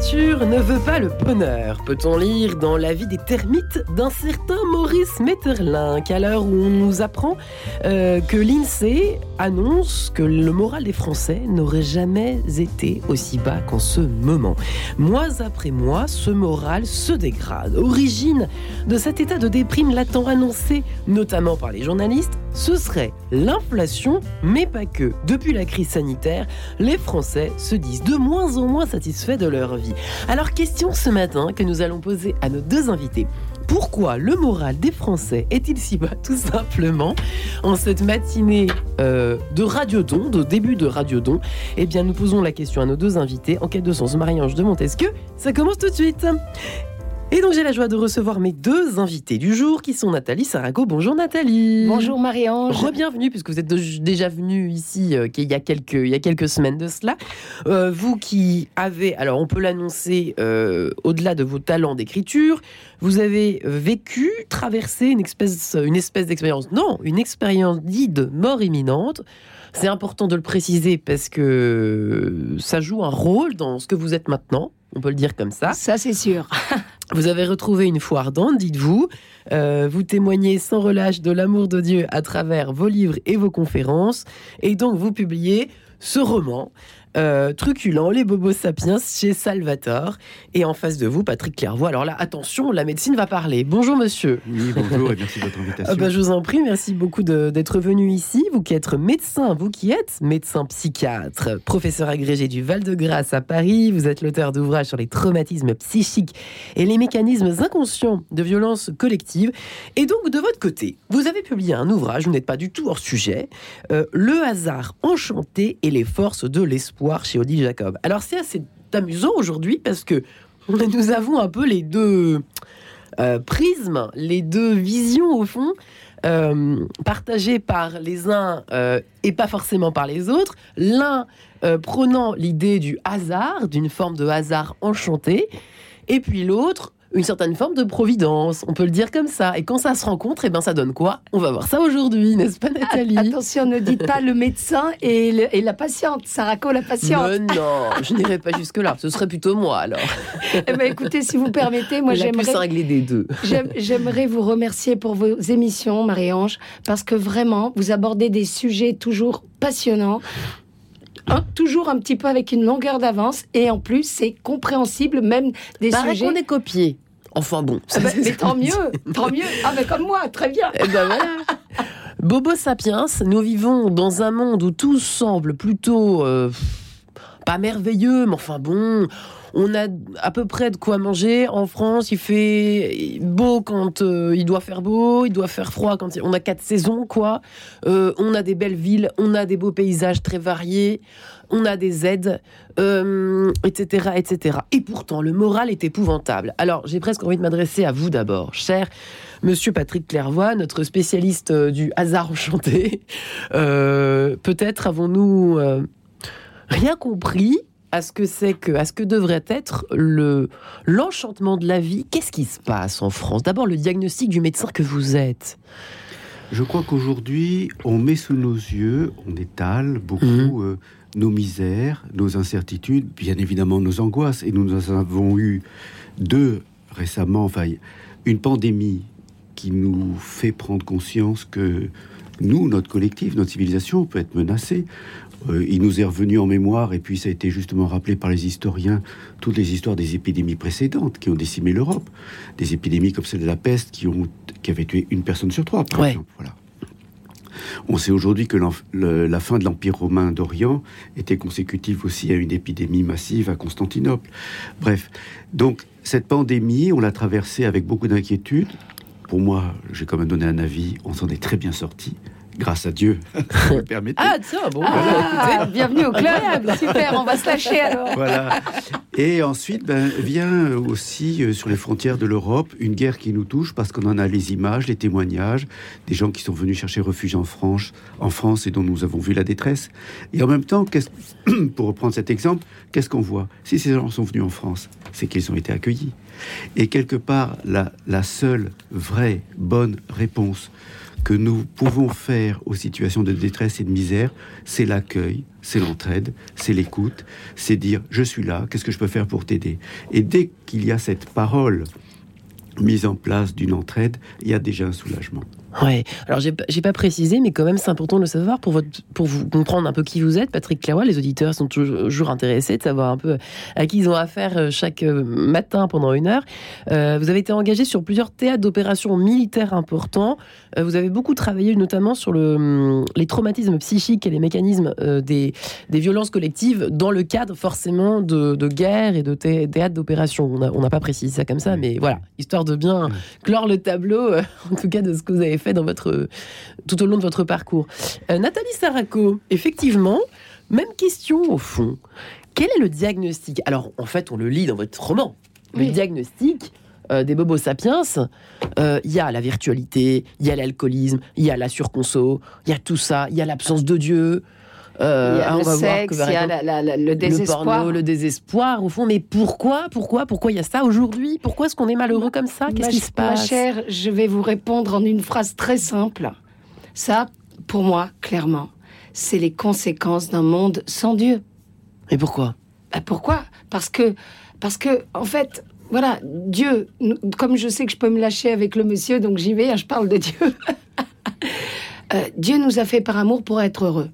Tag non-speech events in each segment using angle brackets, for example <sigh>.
Ne veut pas le bonheur, peut-on lire dans La vie des termites d'un certain Maurice Metterlinck, à l'heure où on nous apprend euh, que l'INSEE annonce que le moral des Français n'aurait jamais été aussi bas qu'en ce moment. Mois après mois, ce moral se dégrade. Origine de cet état de déprime latent annoncé, notamment par les journalistes, ce serait l'inflation, mais pas que. Depuis la crise sanitaire, les Français se disent de moins en moins satisfaits de leur vie. Alors question ce matin que nous allons poser à nos deux invités. Pourquoi le moral des Français est-il si bas tout simplement en cette matinée euh, de Radiodon, de début de Radiodon Eh bien nous posons la question à nos deux invités en quête de sens? Marie-Ange de Montesquieu, ça commence tout de suite et donc j'ai la joie de recevoir mes deux invités du jour qui sont Nathalie Sarago. Bonjour Nathalie. Bonjour Marie-Ange. Rebienvenue puisque vous êtes déjà venue ici euh, il, y a quelques, il y a quelques semaines de cela. Euh, vous qui avez, alors on peut l'annoncer euh, au-delà de vos talents d'écriture, vous avez vécu, traversé une espèce, une espèce d'expérience, non, une expérience dite de mort imminente. C'est important de le préciser parce que ça joue un rôle dans ce que vous êtes maintenant. On peut le dire comme ça. Ça, c'est sûr. <laughs> Vous avez retrouvé une foi ardente, dites-vous. Euh, vous témoignez sans relâche de l'amour de Dieu à travers vos livres et vos conférences. Et donc, vous publiez ce roman euh, truculent, les bobos sapiens chez Salvatore. Et en face de vous, Patrick Clairvoy. Alors là, attention, la médecine va parler. Bonjour monsieur. Oui, bonjour et merci de votre invitation. Ah bah, je vous en prie, merci beaucoup d'être venu ici. Vous qui êtes médecin, vous qui êtes médecin psychiatre, professeur agrégé du Val-de-Grâce à Paris, vous êtes l'auteur d'ouvrages sur les traumatismes psychiques et les mécanismes inconscients de violence collective. Et donc, de votre côté, vous avez publié un ouvrage, vous n'êtes pas du tout hors sujet, euh, Le hasard enchanté et les forces de l'espoir chez Odile Jacob. Alors c'est assez amusant aujourd'hui parce que <laughs> nous avons un peu les deux euh, prismes, les deux visions au fond. Euh, partagées par les uns euh, et pas forcément par les autres. L'un prenant l'idée du hasard, d'une forme de hasard enchanté, et puis l'autre une certaine forme de providence, on peut le dire comme ça. Et quand ça se rencontre, et eh ben ça donne quoi? On va voir ça aujourd'hui, n'est-ce pas Nathalie? Attention, ne dites pas le médecin et, la patiente, Sarako la patiente. non, je n'irai pas jusque-là, ce serait plutôt moi alors. eh ben, écoutez, si vous permettez, moi j'aimerais... régler des deux. J'aimerais vous remercier pour vos émissions, Marie-Ange, parce que vraiment, vous abordez des sujets toujours passionnants Hein, toujours un petit peu avec une longueur d'avance et en plus c'est compréhensible même des Paraît sujets. qu'on est copié. Enfin bon. Ah bah, mais tant mieux, tant mieux. Ah mais comme moi, très bien. Et eh ben voilà. Bobo sapiens, nous vivons dans un monde où tout semble plutôt euh, pas merveilleux, mais enfin bon, on a à peu près de quoi manger. En France, il fait beau quand euh, il doit faire beau, il doit faire froid quand on a quatre saisons, quoi. Euh, on a des belles villes, on a des beaux paysages très variés, on a des aides, etc., euh, etc. Et pourtant, le moral est épouvantable. Alors, j'ai presque envie de m'adresser à vous d'abord, cher Monsieur Patrick Clairvoy, notre spécialiste du hasard enchanté. <laughs> Peut-être avons-nous rien compris à ce que c'est que, à ce que devrait être le l'enchantement de la vie. Qu'est-ce qui se passe en France? D'abord, le diagnostic du médecin que vous êtes. Je crois qu'aujourd'hui, on met sous nos yeux, on étale beaucoup mhm. euh, nos misères, nos incertitudes, bien évidemment nos angoisses. Et nous en avons eu deux récemment, enfin, une pandémie qui nous fait prendre conscience que nous, notre collectif, notre civilisation peut être menacée. Euh, il nous est revenu en mémoire, et puis ça a été justement rappelé par les historiens, toutes les histoires des épidémies précédentes qui ont décimé l'Europe. Des épidémies comme celle de la peste qui, ont, qui avait tué une personne sur trois, par exemple. Voilà. On sait aujourd'hui que la fin de l'Empire romain d'Orient était consécutive aussi à une épidémie massive à Constantinople. Bref, donc cette pandémie, on l'a traversée avec beaucoup d'inquiétude. Pour moi, j'ai quand même donné un avis, on s'en est très bien sorti grâce à Dieu. <laughs> ah tiens, bon, ah, bienvenue au club, super, on va se lâcher alors. Voilà. Et ensuite, ben, vient aussi euh, sur les frontières de l'Europe une guerre qui nous touche parce qu'on en a les images, les témoignages des gens qui sont venus chercher refuge en France, en France et dont nous avons vu la détresse. Et en même temps, <clears throat> pour reprendre cet exemple, qu'est-ce qu'on voit? Si ces gens sont venus en France, c'est qu'ils ont été accueillis. Et quelque part, la, la seule vraie bonne réponse que nous pouvons faire aux situations de détresse et de misère, c'est l'accueil, c'est l'entraide, c'est l'écoute, c'est dire je suis là, qu'est-ce que je peux faire pour t'aider? Et dès qu'il y a cette parole mise en place d'une entraide, il y a déjà un soulagement. Ouais. Alors j'ai pas précisé, mais quand même c'est important de le savoir pour votre, pour vous comprendre un peu qui vous êtes, Patrick Claroy. Les auditeurs sont toujours intéressés de savoir un peu à qui ils ont affaire euh, chaque euh, matin pendant une heure. Euh, vous avez été engagé sur plusieurs théâtres d'opérations militaires importants. vous avez beaucoup travaillé notamment sur le, hum, les traumatismes psychiques et les mécanismes des, des violences collectives dans le cadre forcément de, de guerre et de théâtres d'opérations. On n'a pas précisé ça comme ça, mais voilà, histoire de bien clore le tableau, <laughs> en tout cas de ce que vous avez fait dans votre, tout au long de votre parcours. Euh, Nathalie Saraco, effectivement, même question au fond. Quel est le diagnostic? Alors, en fait, on le lit dans votre roman. Le diagnostic euh, des bobos sapiens, euh, il y a la virtualité, il y a l'alcoolisme, il y a la surconso, il y a tout ça, il y a l'absence de Dieu, euh, il y a le sexe, il y a le désespoir. Le porno, le désespoir, au fond. Mais pourquoi Pourquoi Pourquoi il y a ça aujourd'hui? Pourquoi est-ce qu'on est malheureux comme ça? Qu'est-ce qui se passe? Ma chère, je vais vous répondre en une phrase très simple. Ça, pour moi, clairement, c'est les conséquences d'un monde sans Dieu. Et pourquoi? Bah, Pourquoi? Parce que, parce que, en fait, voilà, Dieu, comme je sais que je peux me lâcher avec le monsieur, donc j'y vais, hein, je parle de Dieu. <laughs> Euh, Dieu nous a fait par amour pour être heureux.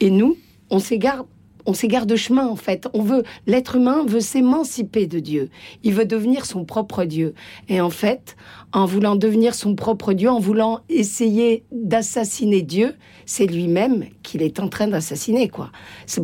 Et nous, on s'égare on s'égare de chemin en fait. On veut l'être humain veut s'émanciper de Dieu. Il veut devenir son propre Dieu. Et en fait, en voulant devenir son propre Dieu, en voulant essayer d'assassiner Dieu, c'est lui-même qu'il est en train d'assassiner quoi.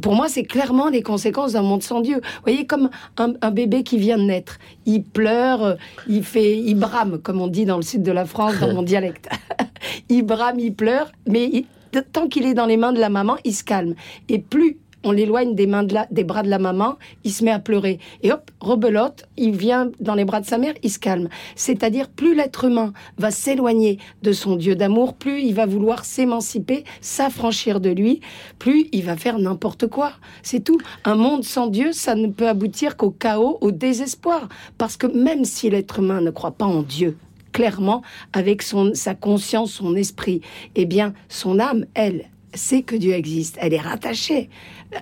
pour moi, c'est clairement les conséquences d'un monde sans Dieu. Vous voyez comme un, bébé qui vient de naître, il pleure, il fait, il brame comme on dit dans le sud de la France dans mon dialecte. <laughs> il brame, il pleure, mais il, tant qu'il est dans les mains de la maman, il se calme. Et plus on l'éloigne des, mains de des bras de la maman, il se met à pleurer. Et hop, rebelote, il vient dans les bras de sa mère, il se calme. C'est-à-dire, plus l'être humain va s'éloigner de son Dieu d'amour, plus il va vouloir s'émanciper, s'affranchir de lui, plus il va faire n'importe quoi. C'est tout. Un monde sans Dieu, ça ne peut aboutir qu'au chaos, au désespoir. Parce que même si l'être humain ne croit pas en Dieu, clairement avec son, sa conscience, son esprit, eh bien, son âme, elle, sait que Dieu existe. Elle est rattachée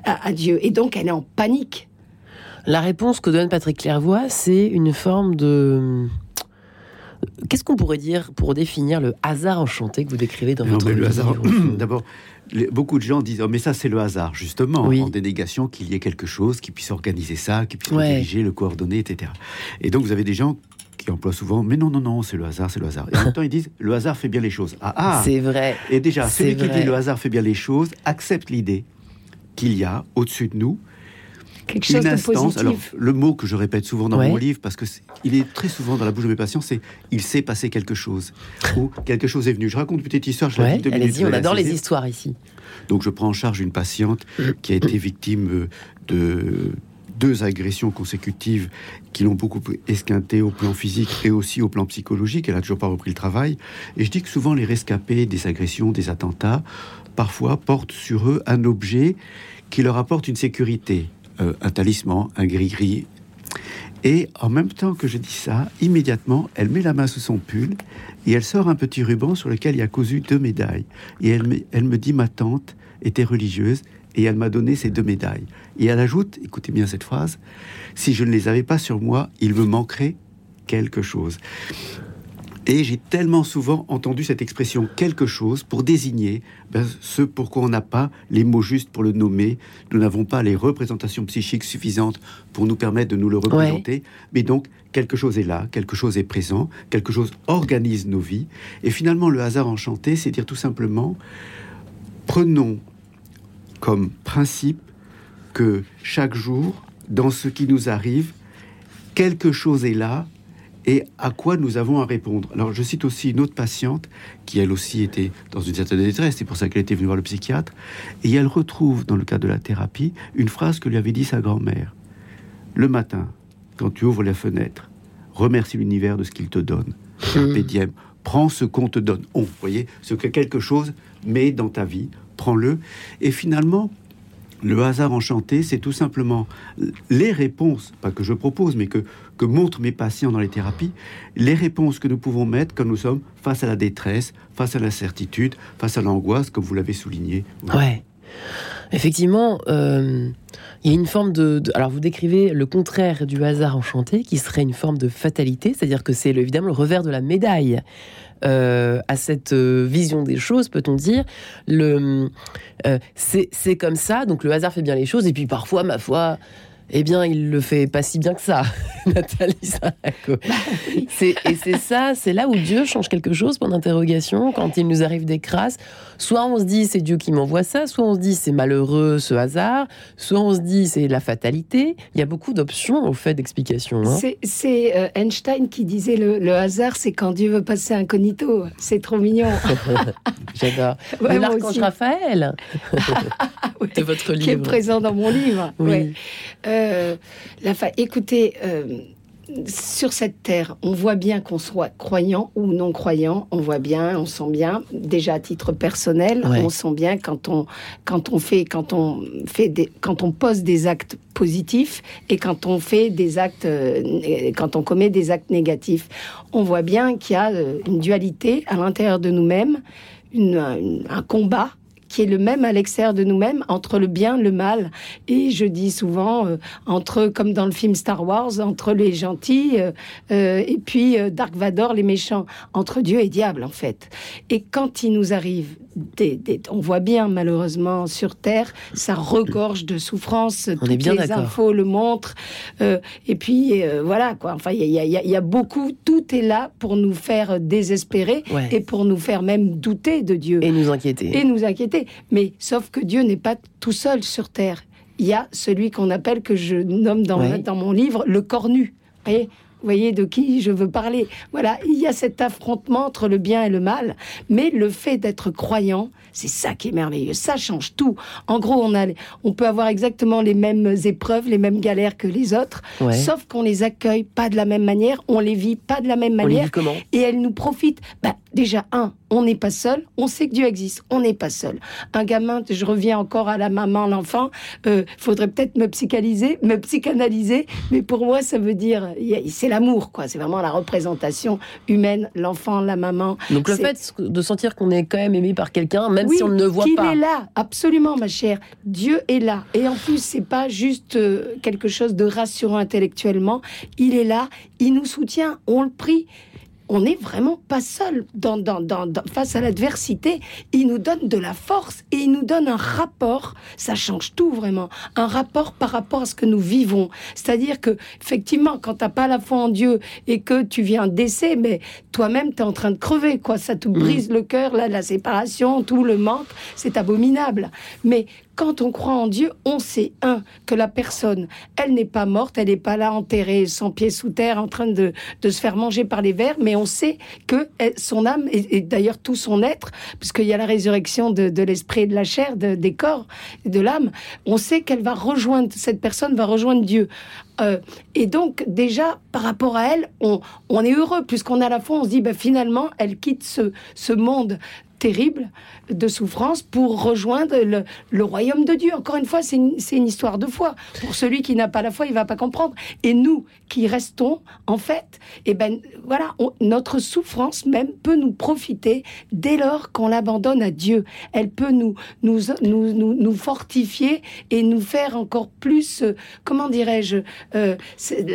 à, Dieu et donc elle est en panique. La réponse que donne Patrick Clairvoy, c'est une forme de Qu'est-ce qu'on pourrait dire pour définir le hasard enchanté que vous décrivez dans votre livre <clears throat> D'abord, beaucoup de gens disent oh, mais ça c'est le hasard justement en dénégation qu'il y ait quelque chose qui puisse organiser ça, qui puisse diriger, le coordonner, etc. Et donc vous avez des gens qui emploient souvent, mais non, non, non, c'est le hasard, c'est le hasard. Et en même temps, ils disent, le hasard fait bien les choses. Ah, ah C'est vrai. Et déjà, celui qui dit le hasard fait bien les choses accepte l'idée qu'il y a au-dessus de nous Quelque chose une instance. alors, le mot que je répète souvent dans mon livre, parce que est, il est très souvent dans la bouche de mes patients, c'est il s'est passé quelque chose ou quelque chose est venu. Je raconte une petite histoire. Je ouais, allez-y, on adore les histoires ici. Donc, je prends en charge une patiente qui a été <coughs> victime de deux agressions consécutives qui l'ont beaucoup esquinté au plan physique et aussi au plan psychologique. Elle a toujours pas repris le travail. Et je dis que souvent les rescapés des agressions, des attentats, parfois portent sur eux un objet qui leur apporte une sécurité, euh, un talisman, un gris-gris. Et en même temps que je dis ça, immédiatement, elle met la main sous son pull et elle sort un petit ruban sur lequel il y a cousu deux médailles. Et elle me, elle me dit, ma tante était religieuse et elle m'a donné ces deux médailles. Et elle ajoute, écoutez bien cette phrase, si je ne les avais pas sur moi, il me manquerait quelque chose. Et j'ai tellement souvent entendu cette expression quelque chose pour désigner ben, ce pourquoi on n'a pas les mots justes pour le nommer. Nous n'avons pas les représentations psychiques suffisantes pour nous permettre de nous le représenter. Mais donc, quelque chose est là, quelque chose est présent, quelque chose organise nos vies. Et finalement, le hasard enchanté, c'est dire tout simplement, prenons comme principe que chaque jour, dans ce qui nous arrive, quelque chose est là et à quoi nous avons à répondre. Alors, je cite aussi une autre patiente qui, elle aussi, était dans une certaine détresse, c'est pour ça qu'elle était venue voir le psychiatre, et elle retrouve, dans le cadre de la thérapie, une phrase que lui avait dit sa grand-mère. Le matin, quand tu ouvres la fenêtre, remercie l'univers de ce qu'il te donne. Carpe prends ce qu'on te donne. On, vous voyez, ce que quelque chose met dans ta vie prends-le. Et finalement, le hasard enchanté, c'est tout simplement les réponses, pas que je propose, mais que, que montrent mes patients dans les thérapies, les réponses que nous pouvons mettre quand nous sommes face à la détresse, face à l'incertitude, face à l'angoisse, comme vous l'avez souligné. Ouais. Effectivement, euh, il y a une forme de, Alors, vous décrivez le contraire du hasard enchanté, qui serait une forme de fatalité, c'est-à-dire que c'est évidemment le revers de la médaille. Euh, à cette euh, vision des choses, peut-on dire. Le, c'est comme ça, donc le hasard fait bien les choses, et puis parfois, ma foi, eh bien, il le fait pas si bien que ça, <laughs> Nathalie Saraco. Bah et c'est ça, c'est là où Dieu change quelque chose, pour d'interrogation, quand il nous arrive des crasses. Soit on se dit c'est Dieu qui m'envoie ça, soit on se dit c'est malheureux ce hasard, soit on se dit c'est la fatalité. Il y a beaucoup d'options au fait d'explication. Hein. C'est euh, Einstein qui disait le, hasard, c'est quand Dieu veut passer incognito. C'est trop mignon. <laughs> J'adore. <laughs> L'archange Raphaël de votre livre. Qui est présent dans mon livre. Oui. Euh, la Écoutez, euh, sur cette terre, on voit bien qu'on soit croyant ou non croyant, on voit bien, on sent bien, déjà à titre personnel, on sent bien quand on, quand on fait, quand on fait des, quand on pose des actes positifs et quand on fait des actes, euh, quand on commet des actes négatifs. On voit bien qu'il y a une dualité à l'intérieur de nous-mêmes, un combat qui est le même à l'extérieur de nous-mêmes, entre le bien, le mal. Et je dis souvent, euh, entre, comme dans le film Star Wars, entre les gentils euh, euh, et puis Dark Vador, les méchants, entre Dieu et diable, en fait. Et quand il nous arrive, des, on voit bien, malheureusement, sur Terre, ça regorge de souffrances. On est bien les infos le montrent. et puis, voilà, quoi. Enfin, il y, y, a beaucoup, tout est là pour nous faire désespérer et pour nous faire même douter de Dieu. Et nous inquiéter. Et nous inquiéter. Mais sauf que Dieu n'est pas tout seul sur terre. Il y a celui qu'on appelle, que je nomme dans, dans mon livre, le cornu. Vous voyez de qui je veux parler. Voilà, il y a cet affrontement entre le bien et le mal, mais le fait d'être croyant, c'est ça qui est merveilleux. Ça change tout. En gros, on, a, on peut avoir exactement les mêmes épreuves, les mêmes galères que les autres, sauf qu'on les accueille pas de la même manière, on les vit pas de la même manière, et elles nous profitent. Bah, déjà, un, on n'est pas seul, on sait que Dieu existe, on n'est pas seul. Un gamin, je reviens encore à la maman, l'enfant, il euh, faudrait peut-être me psychanalyser, me psychanalyser, mais pour moi, ça veut dire, c'est l'amour, quoi. C'est vraiment la représentation humaine, l'enfant, la maman. Donc le fait de sentir qu'on est quand même aimé par quelqu'un, même si on ne le voit pas. Il est là, absolument, ma chère. Dieu est là. Et en plus, c'est pas juste euh, quelque chose de rassurant intellectuellement. Il est là, il nous soutient, on le prie on n'est vraiment pas seul dans, face à l'adversité. Il nous donne de la force et il nous donne un rapport. Ça change tout vraiment. Un rapport par rapport à ce que nous vivons. C'est-à-dire que, effectivement, quand t'as pas la foi en Dieu et que tu viens décès, mais toi-même, tu es en train de crever, quoi. Ça te mm. brise le cœur, la séparation, tout le manque. C'est abominable. Mais quand on croit en Dieu, on sait, un, que la personne, elle n'est pas morte, elle n'est pas là enterrée, sans pied sous terre, en train de, se faire manger par les vers, mais on sait que son âme, et, d'ailleurs tout son être, puisqu'il y a la résurrection de, l'esprit et de la chair, des corps, de l'âme, on sait qu'elle va rejoindre, cette personne va rejoindre Dieu. Euh, et donc, déjà, par rapport à elle, on, est heureux, puisqu'on a la foi, on se dit, ben, finalement, elle quitte ce, ce monde terrible de souffrance pour rejoindre le, royaume de Dieu. Encore une fois, c'est une, histoire de foi. Pour celui qui n'a pas la foi, il va pas comprendre. Et nous qui restons, en fait, eh ben voilà, notre souffrance même peut nous profiter dès lors qu'on l'abandonne à Dieu. Elle peut nous nous, nous nous, fortifier et nous faire encore plus, euh, comment dirais-je, euh,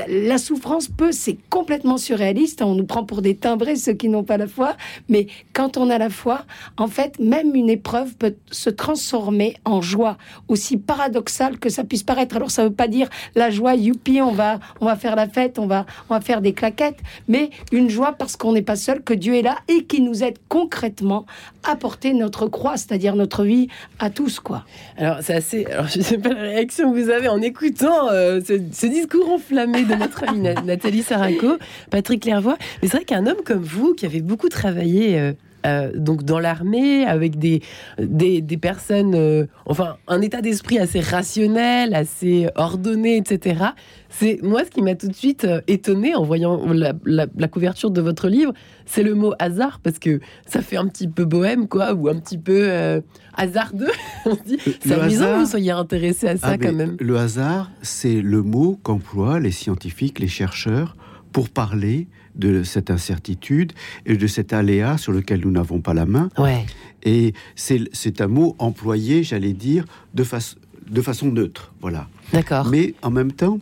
la souffrance peut, c'est complètement surréaliste. On nous prend pour des timbrés ceux qui n'ont pas la foi, mais quand on a la foi, en fait, même une épreuve peut se transformer en joie, aussi paradoxale que ça puisse paraître. Alors, ça ne veut pas dire la joie, youpi, on va, on va faire la fête, on va, on va faire des claquettes, mais une joie parce qu'on n'est pas seul, que Dieu est là et qui nous aide concrètement à porter notre croix, c'est-à-dire notre vie à tous, quoi. Alors, c'est assez. Alors, je ne sais pas la réaction que vous avez en écoutant euh, ce, discours enflammé de notre amie Nathalie Saraco, Patrick Clairvoy. Mais c'est vrai qu'un homme comme vous, qui avait beaucoup travaillé. Euh, euh, donc dans l'armée, avec des, des, des personnes, euh, enfin, un état d'esprit assez rationnel, assez ordonné, etc. C'est moi ce qui m'a tout de suite euh, étonné en voyant la, la- la couverture de votre livre, c'est le mot hasard parce que ça fait un petit peu bohème, quoi, ou un petit peu euh, hasardeux. <laughs> On dit, c'est amusant que vous soyez intéressé à ça Ah, mais quand même. Le hasard, c'est le mot qu'emploient les scientifiques, les chercheurs, pour parler de cette incertitude et de cet aléa sur lequel nous n'avons pas la main. Ouais. Et c'est un mot employé, j'allais dire, de, de façon neutre. Voilà. D'accord. Mais en même temps,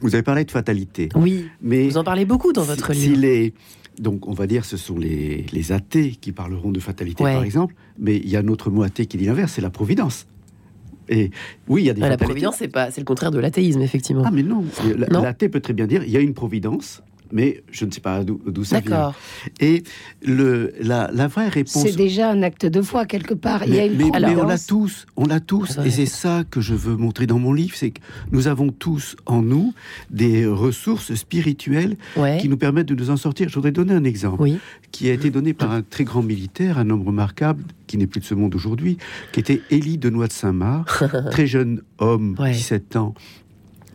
vous avez parlé de fatalité. Oui, Mais vous en parlez beaucoup dans votre si- livre. si les- donc, on va dire, ce sont les, les athées qui parleront de fatalité, Ouais. par exemple. Mais il y a un autre mot athée qui dit l'inverse, c'est la providence. Et oui, il y a des Ah, la providence, c'est pas, c'est le contraire de l'athéisme, effectivement. Ah, mais Non. L'athée peut très bien dire il y a une providence, mais je ne sais pas d'où ça vient. D'accord. Et le, la, la vraie réponse. C'est déjà un acte de foi quelque part. Il y a une mais- mais on l'a tous, on l'a tous, Ouais. et c'est ça que je veux montrer dans mon livre, c'est que nous avons tous en nous des ressources spirituelles Ouais. qui nous permettent de nous en sortir. Je voudrais donner un exemple Oui. qui a été donné par un très grand militaire, un homme remarquable, qui n'est plus de ce monde aujourd'hui, qui était Élie de Noix de Saint-Marc, <laughs> très jeune homme, Ouais. 17 ans.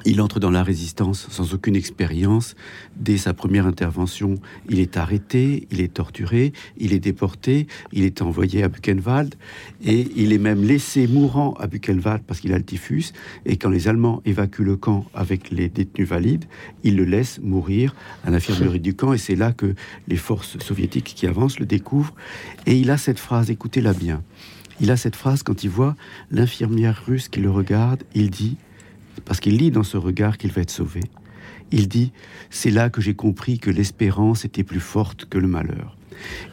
Il entre dans la résistance sans aucune expérience. Dès sa première intervention, il est arrêté, il est torturé, il est déporté, il est envoyé à Buchenwald et il est même laissé mourant à Buchenwald parce qu'il a le typhus. Et quand les Allemands évacuent le camp avec les détenus valides, ils le laissent mourir à l'infirmerie du camp. Et c'est là que les forces soviétiques qui avancent le découvrent. Et il a cette phrase, écoutez-la bien. Il a cette phrase quand il voit l'infirmière russe qui le regarde, il dit parce qu'il lit dans ce regard qu'il va être sauvé. Il dit C'est là que j'ai compris que l'espérance était plus forte que le malheur.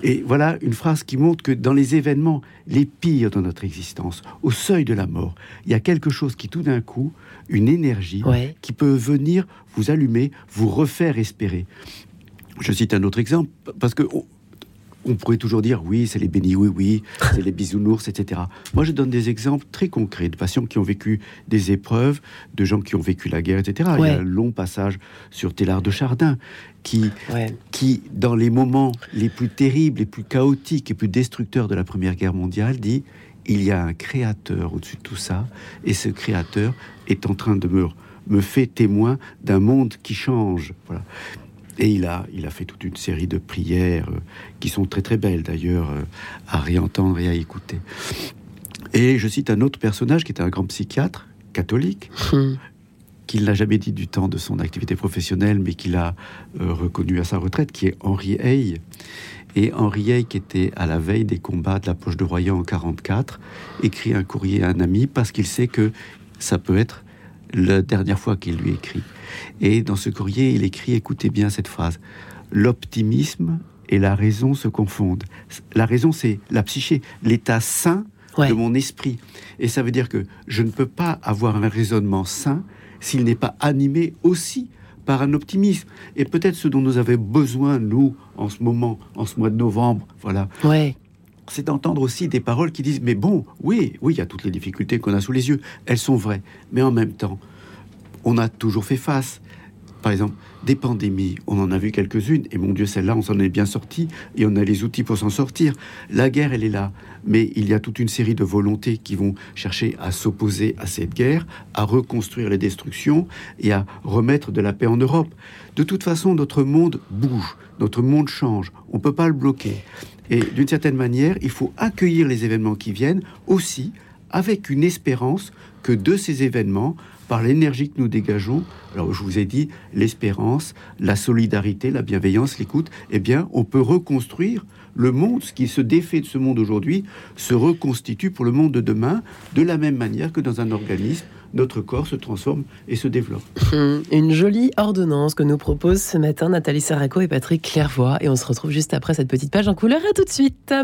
Et voilà une phrase qui montre que dans les événements les pires de notre existence, au seuil de la mort, il y a quelque chose qui tout d'un coup, une énergie Ouais. qui peut venir vous allumer, vous refaire espérer. Je cite un autre exemple, parce que on, pourrait toujours dire oui, c'est les bénis oui oui, c'est les bisounours, etc. Moi, je donne des exemples très concrets de patients qui ont vécu des épreuves, de gens qui ont vécu la guerre, etc. Il y a un long passage sur Télard de Chardin qui, Ouais. qui, dans les moments les plus terribles, les plus chaotiques et plus destructeurs de la Première Guerre mondiale, dit il y a un créateur au-dessus de tout ça, et ce créateur est en train de me, me fait témoin d'un monde qui change. Voilà. Et il a, il a fait toute une série de prières euh, qui sont très très belles d'ailleurs euh, à réentendre et à écouter. Et je cite un autre personnage qui était un grand psychiatre catholique, Hum. qu'il n'a jamais dit du temps de son activité professionnelle, mais qu'il a euh, reconnu à sa retraite, qui est Henri Hay. Et Henri Hay, qui était à la veille des combats de la poche de Royan en 44, écrit un courrier à un ami parce qu'il sait que ça peut être la dernière fois qu'il lui écrit. Et dans ce courrier, il écrit, écoutez bien cette phrase, l'optimisme et la raison se confondent. La raison, c'est la psyché, l'état sain Ouais. de mon esprit. Et ça veut dire que je ne peux pas avoir un raisonnement sain s'il n'est pas animé aussi par un optimisme. Et peut-être ce dont nous avons besoin, nous, en ce moment, en ce mois de novembre, voilà, Ouais. c'est d'entendre aussi des paroles qui disent, mais bon, oui, oui, il y a toutes les difficultés qu'on a sous les yeux, elles sont vraies, mais en même temps, on a toujours fait face. Par exemple, des pandémies, on en a vu quelques-unes, et mon Dieu, celle-là, on s'en est bien sorti, et on a les outils pour s'en sortir. La guerre, elle est là, mais il y a toute une série de volontés qui vont chercher à s'opposer à cette guerre, à reconstruire les destructions et à remettre de la paix en Europe. De toute façon, notre monde bouge, notre monde change, on ne peut pas le bloquer. Et d'une certaine manière, il faut accueillir les événements qui viennent aussi avec une espérance que de ces événements, par l'énergie que nous dégageons, alors je vous ai dit l'espérance, la solidarité, la bienveillance, l'écoute, eh bien, on peut reconstruire le monde, ce qui se défait de ce monde aujourd'hui, se reconstitue pour le monde de demain, de la même manière que dans un organisme, notre corps se transforme et se développe. Hum, Une jolie ordonnance que nous proposent ce matin Nathalie Saraco et Patrick Clairvoy. Et on se retrouve juste après cette petite page en couleur. À tout de suite.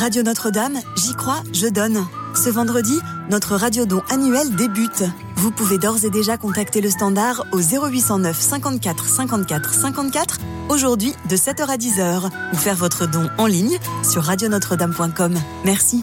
Radio Notre-Dame, j'y crois, je donne. Ce vendredi, notre radiodon annuel débute. Vous pouvez d'ores et déjà contacter le standard au 0809 54 54 54 aujourd'hui de 7h à 10h ou faire votre don en ligne sur radionotre-dame.com. Merci.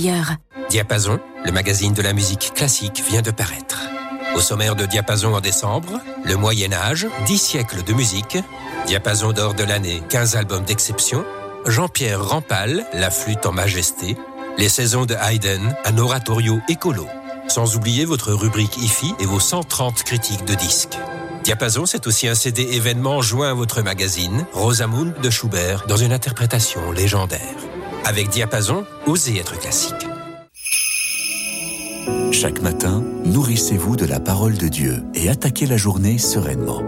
Diapason, le magazine de la musique classique, vient de paraître. Au sommaire de Diapason en décembre, le Moyen Âge, 10 siècles de musique, Diapason d'or de l'année, 15 albums d'exception, Jean-Pierre Rampal, la flûte en majesté, les saisons de Haydn, un oratorio écolo. Sans oublier votre rubrique IFI et vos 130 critiques de disques. Diapason, c'est aussi un CD événement joint à votre magazine, Rosamund de Schubert, dans une interprétation légendaire. Avec Diapason, osez être classique. Chaque matin, nourrissez-vous de la parole de Dieu et attaquez la journée sereinement.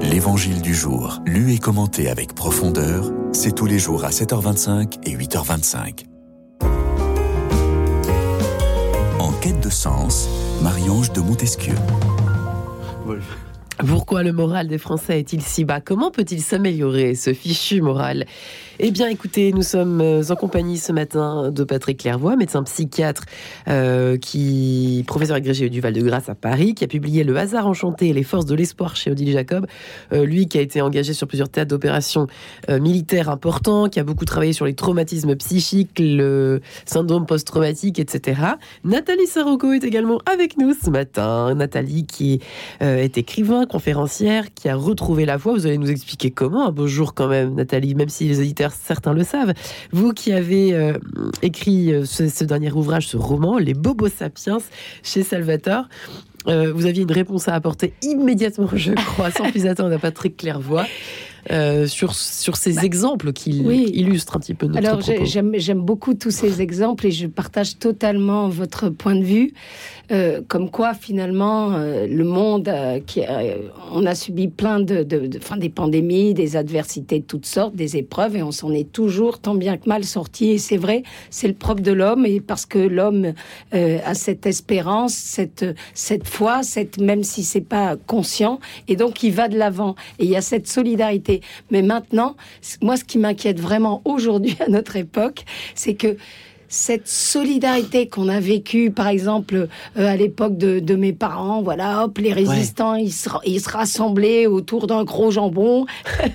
L'évangile du jour, lu et commenté avec profondeur, c'est tous les jours à 7h25 et 8h25. En quête de sens, Marie-Ange de Montesquieu. Pourquoi le moral des Français est-il si bas? Comment peut-il s'améliorer, ce fichu moral? Eh bien, écoutez, nous sommes euh, en compagnie ce matin de Patrick Clairvoy, médecin psychiatre, euh, qui professeur agrégé du Val-de-Grâce à Paris, qui a publié Le hasard enchanté et les forces de l'espoir chez Odile Jacob. Euh, lui qui a été engagé sur plusieurs théâtres d'opérations militaires importants, qui a beaucoup travaillé sur les traumatismes psychiques, le syndrome post-traumatique, etc. Nathalie Saroko est également avec nous ce matin. Nathalie qui est écrivain, conférencière, qui a retrouvé la voix. Vous allez nous expliquer comment. Un beau jour quand même, Nathalie, même si les auditeurs, certains le savent. Vous qui avez euh, écrit euh, ce, dernier ouvrage, ce roman, Les Bobos Sapiens, chez Salvatore. Euh, vous aviez une réponse à apporter immédiatement, je crois, sans plus attendre à Patrick Clairvoy, euh, sur, sur ces exemples qui oui. illustrent un petit peu notre Alors, j'aime j'aime beaucoup tous ces exemples et je partage totalement votre point de vue. Euh, comme quoi, finalement, euh, le monde, qui, on a subi plein de, de, des pandémies, des adversités de toutes sortes, des épreuves, et on s'en est toujours tant bien que mal sorti. Et c'est vrai, c'est le propre de l'homme, et parce que l'homme a cette espérance, cette, cette foi, cette, même si c'est pas conscient, et donc il va de l'avant. Et il y a cette solidarité. Mais maintenant, moi, ce qui m'inquiète vraiment aujourd'hui à notre époque, c'est que cette solidarité qu'on a vécue, par exemple, euh, à l'époque de, de mes parents, voilà, hop, les résistants, ils, se, ils se rassemblaient autour d'un gros jambon.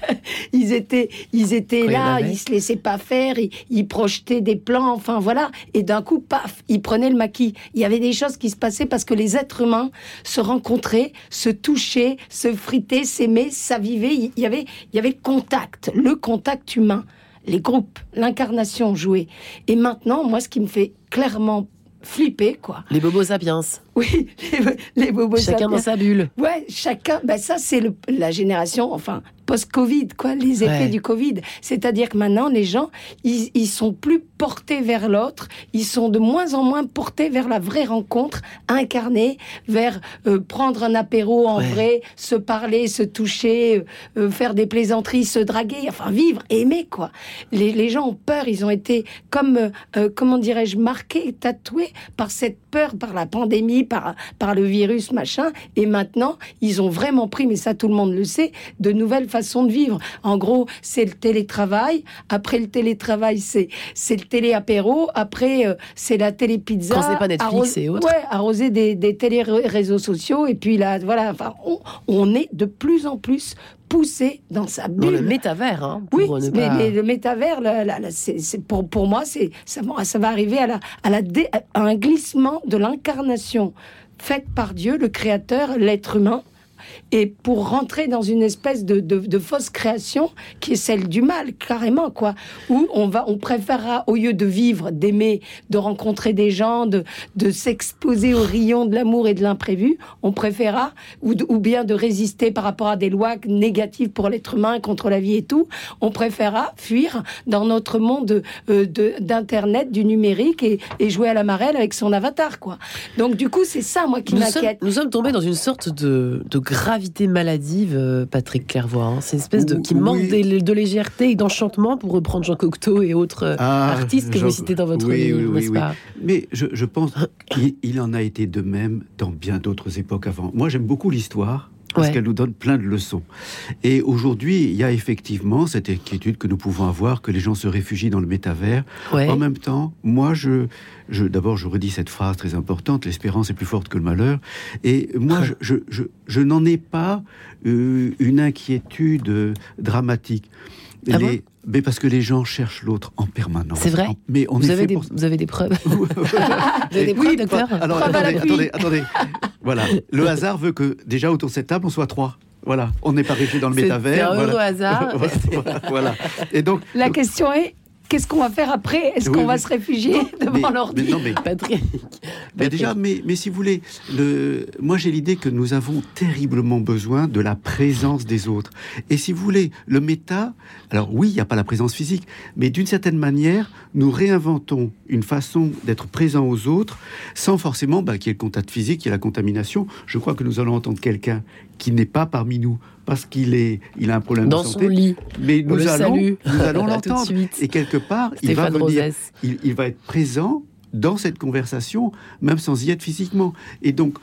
<laughs> ils étaient, ils étaient Quand là, ils se laissaient pas faire, ils, ils projetaient des plans, enfin voilà. Et d'un coup, paf, ils prenaient le maquis. Il y avait des choses qui se passaient parce que les êtres humains se rencontraient, se touchaient, se fritaient, s'aimaient, s'avivaient. Il y avait, il y avait le contact, le contact humain les groupes, l'incarnation jouée. Et maintenant, moi, ce qui me fait clairement flipper, quoi. Les Bobos Sapiens, <laughs> Oui, les, les bobos chacun dans sa bulle. Ouais, chacun. Ben ça, c'est la génération, enfin, post-Covid, quoi, les effets Ouais. du Covid. C'est-à-dire que maintenant, les gens, ils, ils sont plus portés vers l'autre, ils sont de moins en moins portés vers la vraie rencontre, incarnée, vers euh, prendre un apéro en Ouais. vrai, se parler, se toucher, euh, euh, faire des plaisanteries, se draguer, enfin, vivre, aimer, quoi. Les, les gens ont peur, ils ont été comme, euh, comment dirais-je, marqués, tatoués par cette peur, par la pandémie, par, par le virus, machin. Et maintenant, ils ont vraiment pris, mais ça tout le monde le sait, de nouvelles façons de vivre. En gros, c'est le télétravail. Après le télétravail, c'est c'est le télé-apéro. Après, euh, c'est la télé-pizza. Quand c'est pas Netflix Arrose- et autres. Ouais, arroser des, des télé-réseaux sociaux. Et puis là, voilà, enfin, on, on est de plus en plus poussé dans sa bulle. Dans le métavers, hein, pour Oui, mais, pas- mais le métavers, là, là, là, pour, pour moi, c'est, ça, va- ça va arriver à, la, à, la dé- à un glissement de l'incarnation faite par Dieu, le Créateur, l'être humain, et pour rentrer dans une espèce de, de, de fausse création qui est celle du mal, carrément, quoi, où on va, on préférera, au lieu de vivre, d'aimer, de rencontrer des gens, de, de s'exposer aux rayons de l'amour et de l'imprévu, on préférera, ou, ou bien de résister par rapport à des lois négatives pour l'être humain, contre la vie et tout, on préférera fuir dans notre monde euh, d'internet, du numérique et, et jouer à la marelle avec son avatar, quoi. Donc du coup, c'est ça, moi, qui m'inquiète. nous sommes tombés dans une sorte de, de gravité maladive, euh, Patrick Clairvoy. hein. C'est une espèce de qui Oui. manque de, de légèreté et d'enchantement pour reprendre Jean Cocteau et autres euh, Ah, artistes que Jean- vous citez dans votre oui, livre, oui, n'est-ce pas? Mais je, je pense qu'il il en a été de même dans bien d'autres époques avant. Moi, j'aime beaucoup l'histoire parce Ouais. qu'elle nous donne plein de leçons. Et aujourd'hui, il y a effectivement cette inquiétude que nous pouvons avoir que les gens se réfugient dans le métavers. Ouais. En même temps, moi, je, je d'abord, je redis cette phrase très importante l'espérance est plus forte que le malheur. Et moi, je, je, je, je n'en ai pas euh, une inquiétude euh, dramatique. Ah Les- bon? mais parce que les gens cherchent l'autre en permanence. C'est vrai? Mais on vous, est avez fait des, pour- vous avez des preuves? <laughs> Vous avez des Oui, preuves, docteur? pas- Alors, Preuve attendez, attendez, attendez. Voilà. Le hasard veut que, déjà, autour de cette table, on soit trois. Voilà. On n'est pas réfugié dans le métavers. c'est un voilà. heureux hasard. <laughs> voilà, voilà. Et donc. La question est qu'est-ce qu'on va faire après? Est-ce Oui, qu'on va se réfugier <laughs> devant l'ordi mais non, mais Patrick. Mais déjà, mais, mais si vous voulez, le, moi j'ai l'idée que nous avons terriblement besoin de la présence des autres. Et si vous voulez, le méta, alors oui, il n'y a pas la présence physique, mais d'une certaine manière, nous réinventons une façon d'être présent aux autres sans forcément bah, qu'il y ait le contact physique, qu'il y ait la contamination. Je crois que nous allons entendre quelqu'un qui n'est pas parmi nous parce qu'il est, il a un problème Dans de son santé. lit. Mais nous le allons, salue. nous allons <laughs> l'entendre. Et quelque part, il va venir il, il va être présent dans cette conversation, même sans y être physiquement. Et donc,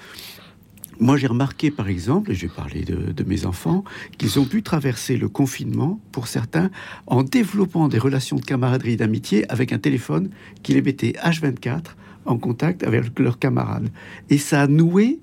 moi j'ai remarqué par exemple, et je vais parler de, de mes enfants, qu'ils ont pu traverser le confinement, pour certains, en développant des relations de camaraderie et d'amitié avec un téléphone qui les mettait H24 en contact avec leurs camarades. Et ça a noué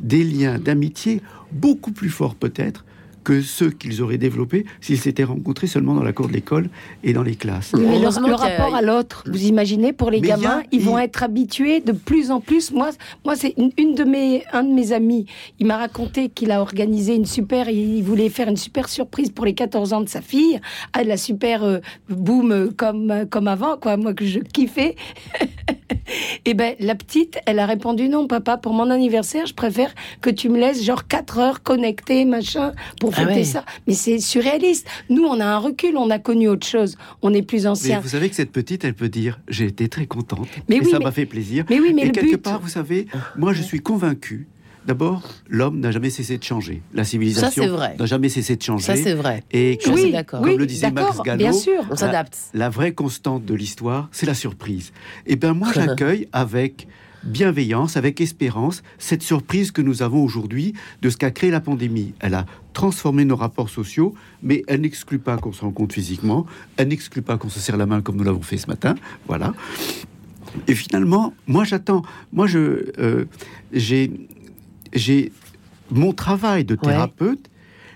des liens d'amitié beaucoup plus forts peut-être que ceux qu'ils auraient développés s'ils s'étaient rencontrés seulement dans la cour de l'école et dans les classes. Mais le, rapport à l'autre, vous imaginez, pour les Mais a- gamins, ils vont il- être habitués de plus en plus. Moi, moi c'est une, une de mes, un de mes amis. Il m'a raconté qu'il a organisé une super, il voulait faire une super surprise pour les 14 ans de sa fille. Ah, la super euh, boom euh, comme, euh, comme avant, quoi. Moi, que je kiffais. <laughs> Et ben, la petite, elle a répondu non, papa, pour mon anniversaire, je préfère que tu me laisses genre 4 heures connectée, machin, pour Ah fêter ouais. ça. Mais c'est surréaliste. Nous, on a un recul, on a connu autre chose. On est plus Mais anciens. vous savez que cette petite, elle peut dire j'ai été très contente Mais et oui, ça mais- m'a fait plaisir. Mais oui, mais et le quelque but. part, vous savez, moi je suis convaincu. D'abord, l'homme n'a jamais cessé de changer. La civilisation n'a jamais cessé de changer. Ça, c'est vrai. et comme, oui, Comme le disait Max Gallo, bien sûr. On s'adapte. la vraie constante de l'histoire, c'est la surprise. Et bien moi, <laughs> j'accueille avec bienveillance, avec espérance, cette surprise que nous avons aujourd'hui de ce qu'a créé la pandémie. Elle a transformé nos rapports sociaux, mais elle n'exclut pas qu'on se rencontre physiquement, elle n'exclut pas qu'on se serre la main comme nous l'avons fait ce matin. Voilà. Et finalement, moi j'attends, moi je, euh, j'ai, j'ai mon travail de Ouais.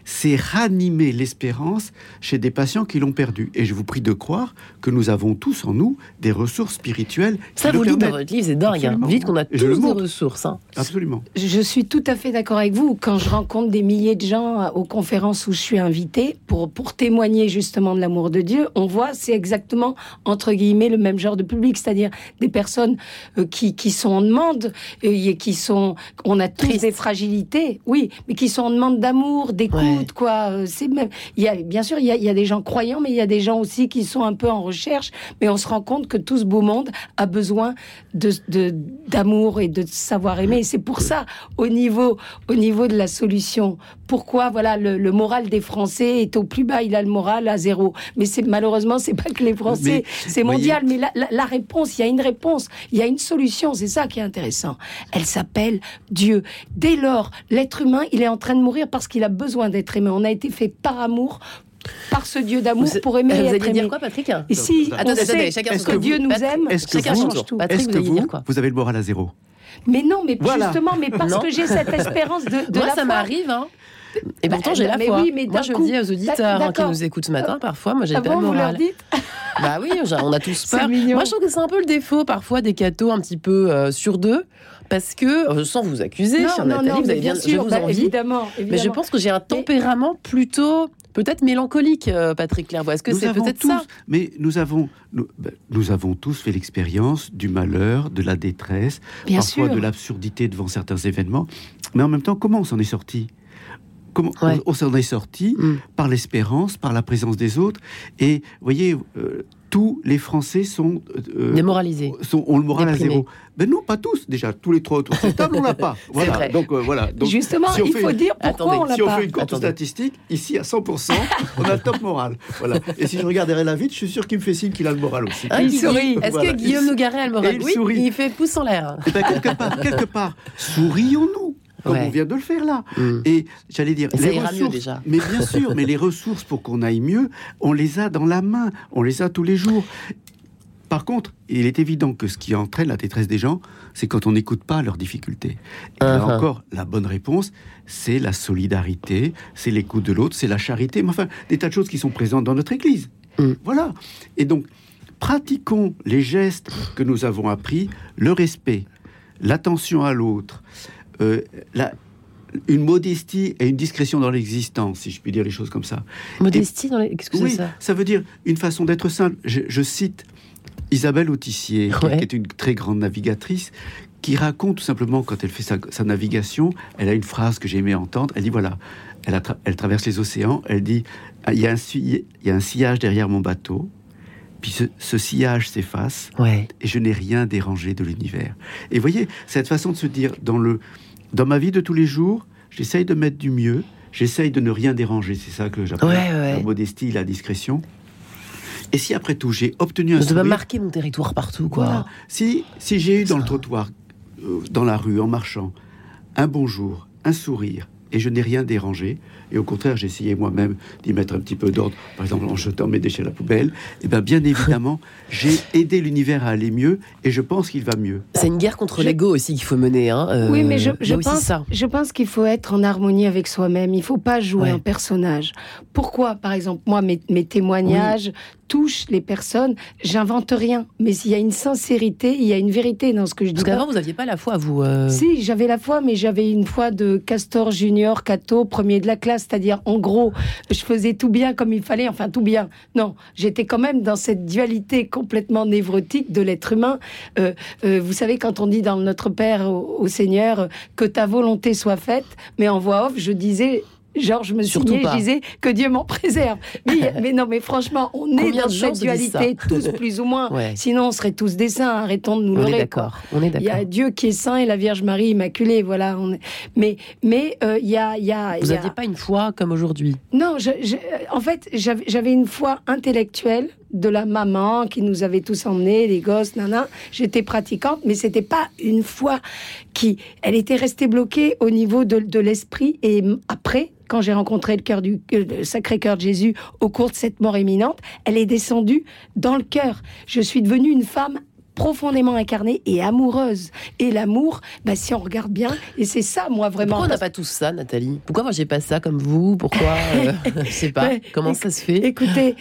C'est ranimer l'espérance chez des patients qui l'ont perdu. Et je vous prie de croire que nous avons tous en nous des ressources spirituelles. Ça, qui vous le dites dans votre livre, c'est dingue. hein. Vous dites qu'on a tous des ressources. hein. Absolument. Je suis tout à fait d'accord avec vous. Quand je rencontre des milliers de gens euh, aux conférences où je suis invitée pour, pour témoigner justement de l'amour de Dieu, on voit c'est exactement entre guillemets le même genre de public, c'est-à-dire des personnes euh, qui, qui sont en demande euh, et qui sont, on a tous Triste. des fragilités, oui, mais qui sont en demande d'amour, d'écoute, Ouais. Quoi. Euh, C'est même, il y a bien sûr il y a, il y a des gens croyants, mais il y a des gens aussi qui sont un peu en recherche. Mais on se rend compte que tout ce beau monde a besoin de d'amour et de savoir aimer. Et c'est pour ça, au niveau, au niveau de la solution, pourquoi voilà le, le moral des Français est au plus bas, il a le moral à zéro. Mais c'est malheureusement c'est pas que les Français, c'est voyez- mondial. Mais la, la- la réponse, il y a une réponse, il y a une solution. C'est ça qui est intéressant. Elle s'appelle Dieu. Dès lors, l'être humain, il est en train de mourir parce qu'il a besoin d'être aimé. On a été fait par amour, par ce Dieu d'amour Vous, pour aimer euh, et vous être aimé. dire quoi, Patrick Et si on Attendez, sait chacun que tour. Dieu nous aime, Est-ce que Chacun vous, tour. tout. Patrick, est-ce vous que vous, quoi vous avez le moral à zéro Mais non, mais Voilà. justement, mais parce Non. que j'ai cette espérance de, de Moi, la ça foi. m'arrive. Hein. Et Bah, pourtant, j'ai la mais foi. oui, mais Moi, d'un je coup- dis aux auditeurs hein, qui nous écoutent ce matin, parfois, moi, j'ai Ah pas bon, le vous leur moral. dites <laughs> Bah oui, on a tous peur. Moi, je trouve que c'est un peu le défaut parfois des cathos un petit peu euh, sur deux, parce que, euh, sans vous accuser, chère Nathalie, vous mais avez bien, bien je sûr, vous bah, envie. évidemment, Mais je pense que j'ai un tempérament plutôt, peut-être mélancolique, euh, Patrick Clairvoy. Est-ce que c'est peut-être tous, ça Mais nous avons, nous, ben, nous avons tous fait l'expérience du malheur, de la détresse, Bien parfois sûr. de l'absurdité devant certains événements. Mais en même temps, comment on s'en est sorti? Comment Ouais. on, on s'en est sorti Mm. par l'espérance, par la présence des autres? Et vous voyez, euh, tous les Français sont euh, démoralisés, sont, ont le moral à zéro. Ben non, pas tous. Déjà, tous les trois autour de cette table, on l'a pas. <laughs> Voilà. Donc euh, voilà. Donc, Justement, il faut dire pourquoi on l'a pas. Si on fait une courte statistique, ici à 100%, on a le top moral. Voilà. Et si je regarde la vite, je suis sûr qu'il me fait signe qu'il a le moral aussi. Ah, il sourit. Est-ce que Guillaume Nougaret a le moral il Oui. Sourit. Il fait pouce en l'air. Eh ben, quelque part, quelque part, sourions-nous? Comme on vient de le faire là. Mm. Et j'allais dire, les ressources, déjà. mais bien sûr, mais les ressources pour qu'on aille mieux, on les a dans la main, on les a tous les jours. Par contre, il est évident que ce qui entraîne la détresse des gens, c'est quand on n'écoute pas leurs difficultés. Et là Uh-huh. encore, la bonne réponse, c'est la solidarité, c'est l'écoute de l'autre, c'est la charité, mais enfin, des tas de choses qui sont présentes dans notre Église. Mm. Voilà. Et donc, pratiquons les gestes que nous avons appris, le respect, l'attention à l'autre, euh, la- une modestie et une discrétion dans l'existence, si je puis dire les choses comme ça. Modestie dans les... Qu'est-ce que Oui, c'est ça veut dire une façon d'être simple. Je, je cite Isabelle Autissier, qui- Ouais. qui est une très grande navigatrice, qui raconte tout simplement quand elle fait sa, sa navigation, elle a une phrase que j'ai aimé entendre. Elle dit voilà, elle, tra- elle traverse les océans. Elle dit il y, a un, il y a un sillage derrière mon bateau. Puis ce, ce sillage s'efface Ouais. et je n'ai rien dérangé de l'univers. Et vous voyez, cette façon de se dire, dans, le, dans ma vie de tous les jours, j'essaye de mettre du mieux, j'essaye de ne rien déranger, c'est ça que j'appelle Ouais, ouais. la modestie, la discrétion. Et si après tout, j'ai obtenu un Je dois sourire, marquer mon territoire partout, quoi. voilà. si, si j'ai eu dans le Ça. trottoir, euh, dans la rue, en marchant, un bonjour, un sourire, et je n'ai rien dérangé, et au contraire, j'ai essayé moi-même d'y mettre un petit peu d'ordre, par exemple en jetant mes déchets à la poubelle, et bien bien évidemment, <laughs> j'ai aidé l'univers à aller mieux, et je pense qu'il va mieux. C'est une guerre contre Je- l'ego aussi qu'il faut mener. Hein. euh, Oui, mais je, il pense, ça. je pense qu'il faut être en harmonie avec soi-même. Il faut pas jouer Ouais. un personnage. Pourquoi, par exemple, moi, mes, mes témoignages touchent les personnes? J'invente rien, mais s'il y a une sincérité, il y a une vérité dans ce que je dis. Parce qu'avant, vous n'aviez pas la foi, vous. euh, Si, j'avais la foi, mais j'avais une foi de Castor Junior, Cato, premier de la classe, c'est-à-dire en gros, je faisais tout bien comme il fallait, enfin tout bien. Non, j'étais quand même dans cette dualité complètement névrotique de l'être humain. Euh, euh, vous savez, quand on dit dans Notre Père au, au Seigneur euh, que ta volonté soit faite, mais en voix off, je disais. Genre, je me Surtout signais, pas. je disais que Dieu m'en préserve. Mais, <laughs> mais non, mais franchement, on est dans cette dualité, tous plus ou moins. Ouais. Sinon, on serait tous des saints. Arrêtons de nous On est leurrer. d'accord. On est Il y d'accord. a Dieu qui est saint et la Vierge Marie immaculée, voilà. On est- Mais mais euh, il y a y a, Vous a- n'aviez pas une foi comme aujourd'hui? non, je- je- en fait j'avais une foi intellectuelle de la maman qui nous avait tous emmenés, les gosses, nana. J'étais pratiquante, mais c'était pas une foi qui, elle était restée bloquée au niveau de, de l'esprit. Et après, quand j'ai rencontré le cœur du euh, le Sacré Cœur de Jésus au cours de cette mort imminente, elle est descendue dans le cœur. Je suis devenue une femme profondément incarnée et amoureuse. Et l'amour, bah, si on regarde bien, et c'est ça, moi, vraiment. Pourquoi on n'a pas tous ça, Nathalie? Pourquoi moi j'ai pas ça comme vous? Pourquoi euh, <laughs> Je sais pas. Comment ça se fait? Écoutez,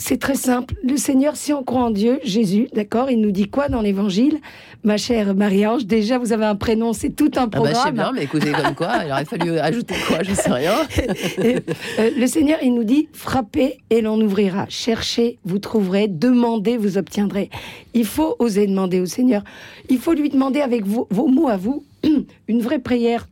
c'est très simple. Le Seigneur, si on croit en Dieu, Jésus, d'accord, il nous dit quoi dans l'Évangile? Ma chère Marie-Ange, déjà, vous avez un prénom, c'est tout un Ah bah, je sais programme. bien, mais écoutez, comme quoi, il aurait fallu <laughs> ajouter quoi Je sais rien. <laughs> Euh, le Seigneur, il nous dit frappez et l'on ouvrira. Cherchez, vous trouverez. Demandez, vous obtiendrez. Il faut oser demander au Seigneur. Il faut lui demander avec vos, vos mots à vous <clears throat> une vraie prière.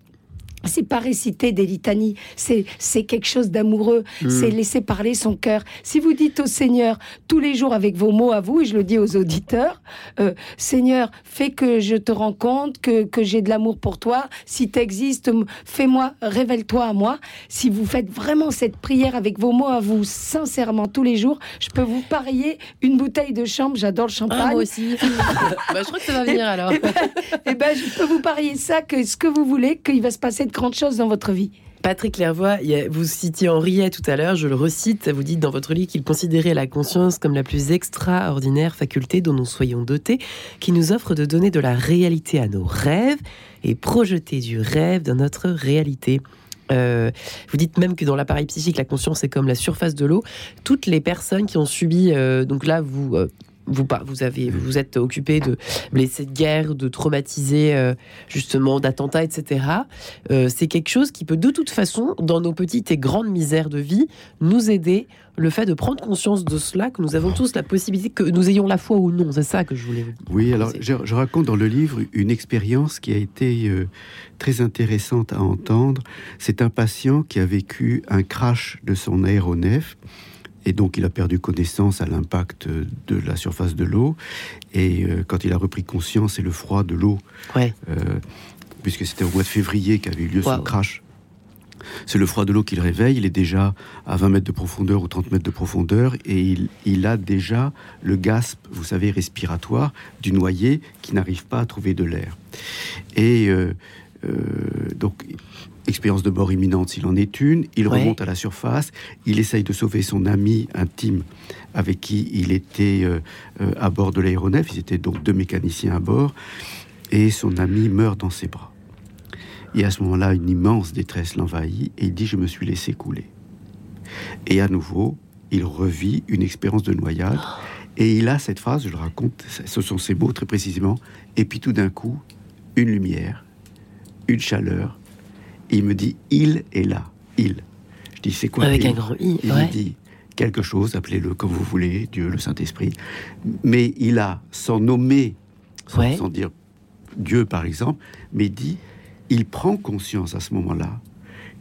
C'est pas réciter des litanies, c'est c'est quelque chose d'amoureux, c'est laisser parler son cœur. Si vous dites au Seigneur tous les jours avec vos mots à vous, et je le dis aux auditeurs, euh, Seigneur, fais que je te rends compte, que, que j'ai de l'amour pour toi. Si tu existes, fais-moi, révèle-toi à moi. Si vous faites vraiment cette prière avec vos mots à vous, sincèrement, tous les jours, je peux vous parier une bouteille de chambre. J'adore le Ah, champagne. moi aussi. <laughs> bah, je crois que ça va venir alors. Eh ben, je peux vous parier ça, que ce que vous voulez, qu'il va se passer de grandes choses dans votre vie. Patrick Lervois, il y a- vous citiez Henriet tout à l'heure, je le recite, vous dites dans votre livre qu'il considérait la conscience comme la plus extraordinaire faculté dont nous soyons dotés, qui nous offre de donner de la réalité à nos rêves et projeter du rêve dans notre réalité. Euh, vous dites même que dans l'appareil psychique, la conscience est comme la surface de l'eau. Toutes les personnes qui ont subi, euh, donc là, vous, euh, vous, vous avez, vous êtes occupé de blessés de guerre, de traumatisés, euh, justement, d'attentats, etc. Euh, c'est quelque chose qui peut de toute façon, dans nos petites et grandes misères de vie, nous aider. Le fait de prendre conscience de cela, que nous avons tous la possibilité, que nous ayons la foi ou non, c'est ça que je voulais vous dire. Oui, alors je raconte dans le livre une expérience qui a été euh, très intéressante à entendre. C'est un patient qui a vécu un crash de son aéronef Et donc il a perdu connaissance à l'impact de la surface de l'eau. Et euh, quand il a repris conscience, et le froid de l'eau, Ouais. euh, puisque c'était au mois de février qu'avait eu lieu Waouh. son crash. C'est le froid de l'eau qui le réveille. Il est déjà à 20 mètres de profondeur ou 30 mètres de profondeur et il, il a déjà le gasp, vous savez, respiratoire du noyé qui n'arrive pas à trouver de l'air. Et euh, euh, donc, expérience de mort imminente s'il en est une. Il Ouais. remonte à la surface. Il essaye de sauver son ami intime avec qui il était euh, euh, à bord de l'aéronef. Ils étaient donc deux mécaniciens à bord. Et son ami meurt dans ses bras. Et à ce moment-là, une immense détresse l'envahit et il dit Je me suis laissé couler. Et à nouveau, il revit une expérience de noyade. Et il a cette phrase, je le raconte, ce sont ses mots très précisément. Et puis tout d'un coup, une lumière, une chaleur. Et il me dit Il est là. Il. Je dis C'est quoi Avec il? un grand I, Il ouais. me dit quelque chose, appelez-le comme vous voulez, Dieu, le Saint-Esprit. Mais il a, sans nommer, sans, Ouais. sans dire Dieu par exemple, mais dit, il prend conscience à ce moment-là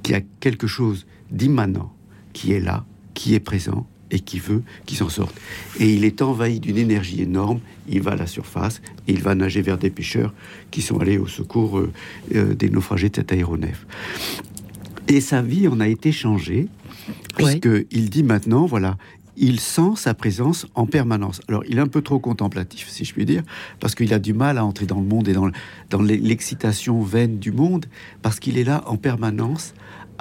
qu'il y a quelque chose d'immanent qui est là, qui est présent et qui veut qu'il s'en sorte. Et il est envahi d'une énergie énorme, il va à la surface et il va nager vers des pêcheurs qui sont allés au secours euh, euh, des naufragés de cet aéronef. Et sa vie en a été changée, Ouais. puisqu'il dit maintenant, voilà, il sent sa présence en permanence. Alors, il est un peu trop contemplatif, si je puis dire, parce qu'il a du mal à entrer dans le monde et dans, dans l'e- l'excitation vaine du monde, parce qu'il est là en permanence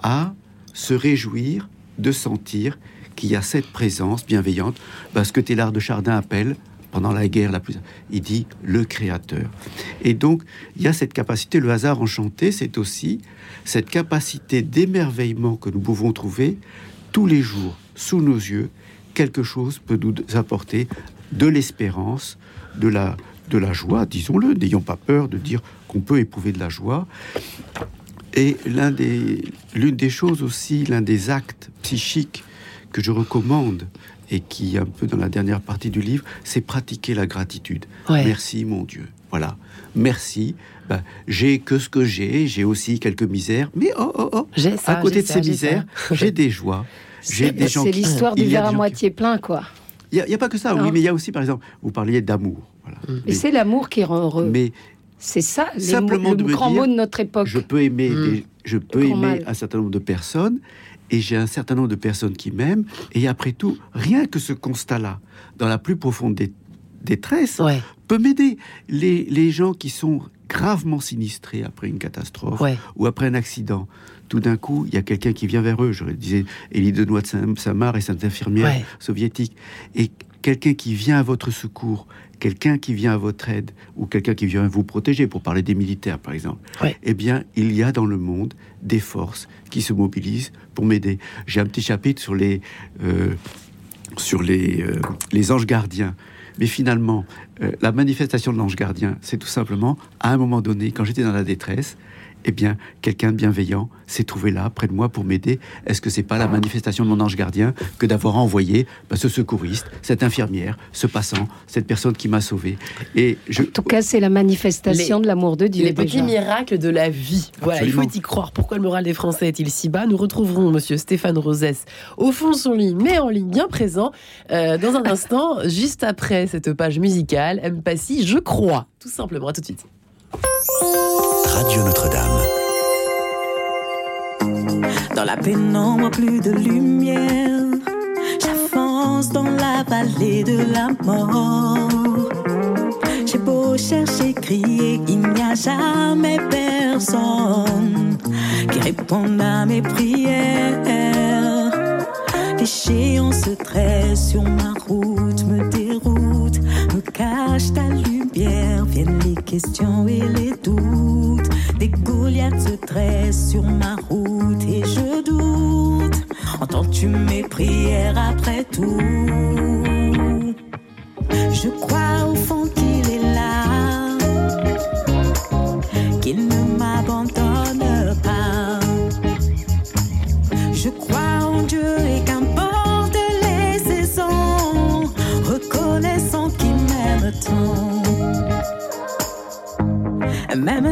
à se réjouir de sentir qu'il y a cette présence bienveillante, parce que Télard de Chardin appelle, pendant la guerre la plus... Il dit le Créateur. Et donc, il y a cette capacité, le hasard enchanté, c'est aussi cette capacité d'émerveillement que nous pouvons trouver tous les jours sous nos yeux. Quelque chose peut nous apporter de l'espérance, de la, de la joie, disons-le. N'ayons pas peur de dire qu'on peut éprouver de la joie. Et l'un des, l'une des choses aussi, l'un des actes psychiques que je recommande et qui est un peu dans la dernière partie du livre, c'est pratiquer la gratitude. Ouais. Merci mon Dieu. Voilà. Merci. Ben, j'ai que ce que j'ai. J'ai aussi quelques misères. Mais oh oh oh. J'ai ça, à côté de ça, ces misères, j'ai des joies. <laughs> J'ai des gens C'est qui- l'histoire du verre à qui- moitié plein, quoi. Il n'y a, pas que ça, oui, mais il y a aussi, par exemple, vous parliez d'amour. Voilà. Mm. Mais- c'est l'amour qui rend heureux. mais C'est ça, Simplement mots- le grand dire, mot de notre époque. je peux aimer, Mm. des- je peux aimer mal. un certain nombre de personnes, et j'ai un certain nombre de personnes qui m'aiment, et après tout, rien que ce constat-là, dans la plus profonde dé- détresse, Ouais, peut m'aider. Les, les gens qui sont gravement sinistrés après une catastrophe ouais. ou après un accident, tout d'un coup, il y a quelqu'un qui vient vers eux. Je disais Élie de Noix de Sam- Samar et cette infirmière Ouais. soviétique. Et quelqu'un qui vient à votre secours, quelqu'un qui vient à votre aide, ou quelqu'un qui vient vous protéger, pour parler des militaires par exemple, eh bien, il y a dans le monde des forces qui se mobilisent pour m'aider. J'ai un petit chapitre sur les, euh, sur les, euh, les anges gardiens. Mais finalement, euh, la manifestation de l'ange gardien, c'est tout simplement, à un moment donné, quand j'étais dans la détresse, eh bien, quelqu'un de bienveillant s'est trouvé là, près de moi, pour m'aider. Est-ce que c'est pas la manifestation de mon ange gardien que d'avoir envoyé bah, ce secouriste, cette infirmière, ce passant, cette personne qui m'a sauvé? Et je, En tout cas, c'est la manifestation Les- de l'amour de Dieu. Les petits déjà. miracles de la vie. Voilà, il faut y croire. Pourquoi le moral des Français est-il si bas? Nous retrouverons Monsieur Stéphane Rosès au fond de son lit, mais en ligne bien présent, euh, dans un instant, <laughs> juste après cette page musicale. M. Passy, je crois. Tout simplement, à tout de suite. Radio Notre-Dame. Dans la pénombre, plus de lumière. J'avance dans la vallée de la mort. J'ai beau chercher, crier, il n'y a jamais personne qui réponde à mes prières. L'échéance tresse sur ma route, me déroute, me cache ta lumière. Viennent les questions et les doutes. Des Goliaths se dressent sur ma route et je doute. Entends-tu mes prières après tout?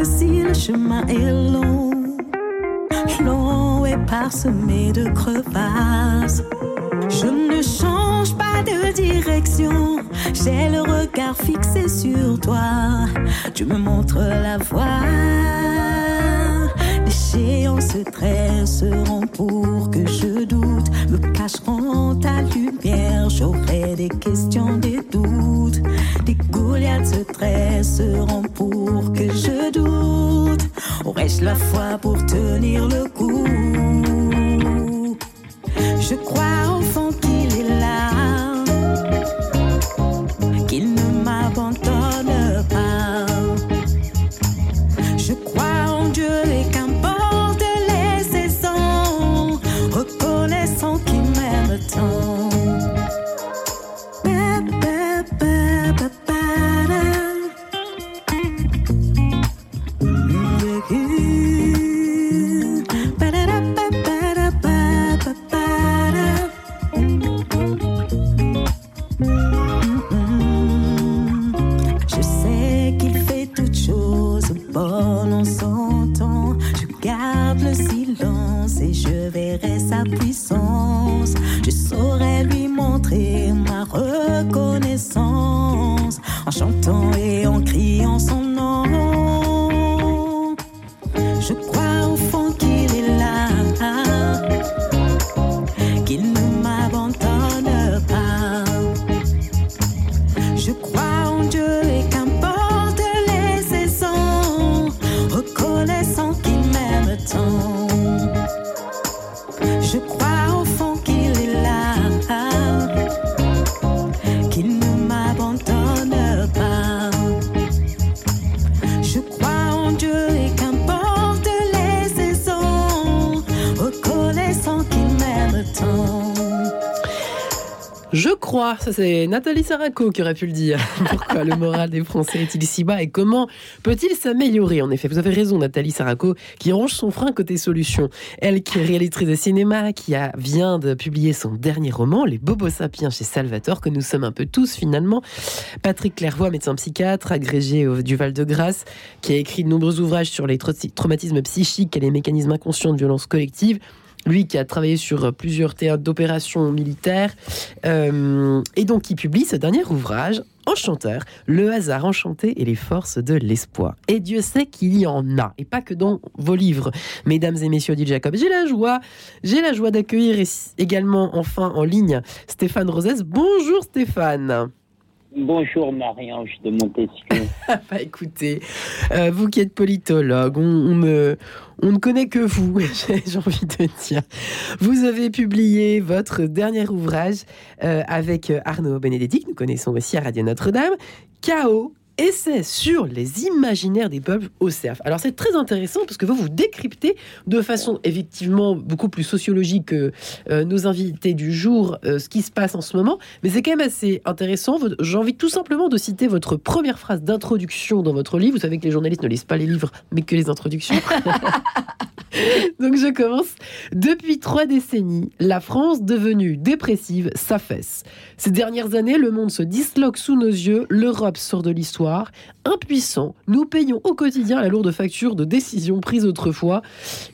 Si le chemin est long, long et parsemé de crevasses, Je ne change pas de direction, j'ai le regard fixé sur toi. Tu me montres la voie. Géants se tresseront pour que je doute, me cacheront ta lumière. J'aurai des questions, des doutes. Des Goliaths se tresseront pour que je doute. La foi pour tenir le Crois, ça c'est Nathalie Saraco qui aurait pu le dire. <laughs> Pourquoi le moral des Français est-il si bas et comment peut-il s'améliorer En effet, vous avez raison, Nathalie Saraco, qui range son frein côté solution. Elle qui est réalisatrice de cinéma, qui vient de publier son dernier roman, Les Bobos Sapiens chez Salvatore, que nous sommes un peu tous finalement. Patrick Clairvoy, médecin psychiatre, agrégé du Val-de-Grâce, qui a écrit de nombreux ouvrages sur les tra- traumatismes psychiques et les mécanismes inconscients de violence collective. Lui qui a travaillé sur plusieurs théâtres d'opérations militaires, euh, et donc qui publie ce dernier ouvrage, Enchanteur, le hasard enchanté et les forces de l'espoir. Et Dieu sait qu'il y en a, et pas que dans vos livres. Mesdames et messieurs, dit Jacob, j'ai la joie, j'ai la joie d'accueillir également enfin en ligne Stéphane Rosès. Bonjour Stéphane. Bonjour Marie-Ange de Montesquieu. <laughs> Bah écoutez, euh, vous qui êtes politologue, on, ne, on ne connaît que vous, <laughs> j'ai envie de dire. Vous avez publié votre dernier ouvrage euh, avec Arnaud Bénédicte, nous connaissons aussi à Radio Notre-Dame, Chaos. Essai sur les imaginaires des peuples au CERF. Alors c'est très intéressant parce que vous vous décryptez de façon effectivement beaucoup plus sociologique que euh, nos invités du jour euh, ce qui se passe en ce moment, mais c'est quand même assez intéressant. J'ai envie tout simplement de citer votre première phrase d'introduction dans votre livre. Vous savez que les journalistes ne lisent pas les livres, mais que les introductions. <laughs> <laughs> Donc je commence. Depuis trois décennies, la France devenue dépressive s'affaisse. Ces dernières années, le monde se disloque sous nos yeux, l'Europe sort de l'histoire. Impuissants, nous payons au quotidien la lourde facture de décisions prises autrefois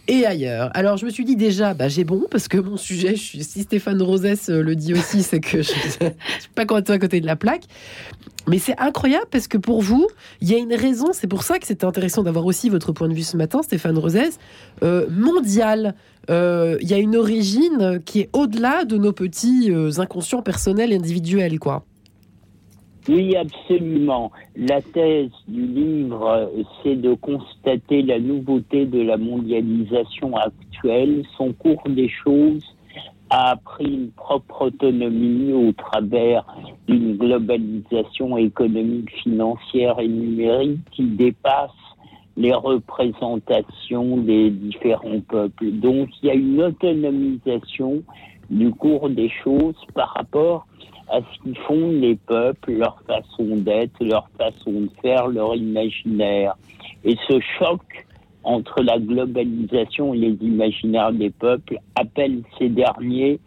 et ailleurs. Alors je me suis dit déjà, bah, j'ai bon, parce que mon sujet, si Stéphane Rosès euh, le dit aussi, c'est que je <laughs> ne suis pas à côté de la plaque. Mais c'est incroyable parce que pour vous, il y a une raison. C'est pour ça que c'était intéressant d'avoir aussi votre point de vue ce matin, Stéphane Rosès, euh, mondial. Euh, Il y a une origine qui est au-delà de nos petits euh, inconscients personnels et individuels, quoi. Oui, absolument. La thèse du livre, c'est de constater la nouveauté de la mondialisation actuelle. Son cours des choses a pris une propre autonomie au travers d'une globalisation économique, financière et numérique qui dépasse les représentations des différents peuples. Donc il y a une autonomisation du cours des choses par rapport à ce qu'ils font les peuples, leur façon d'être, leur façon de faire, leur imaginaire. Et ce choc entre la globalisation et les imaginaires des peuples appelle ces derniers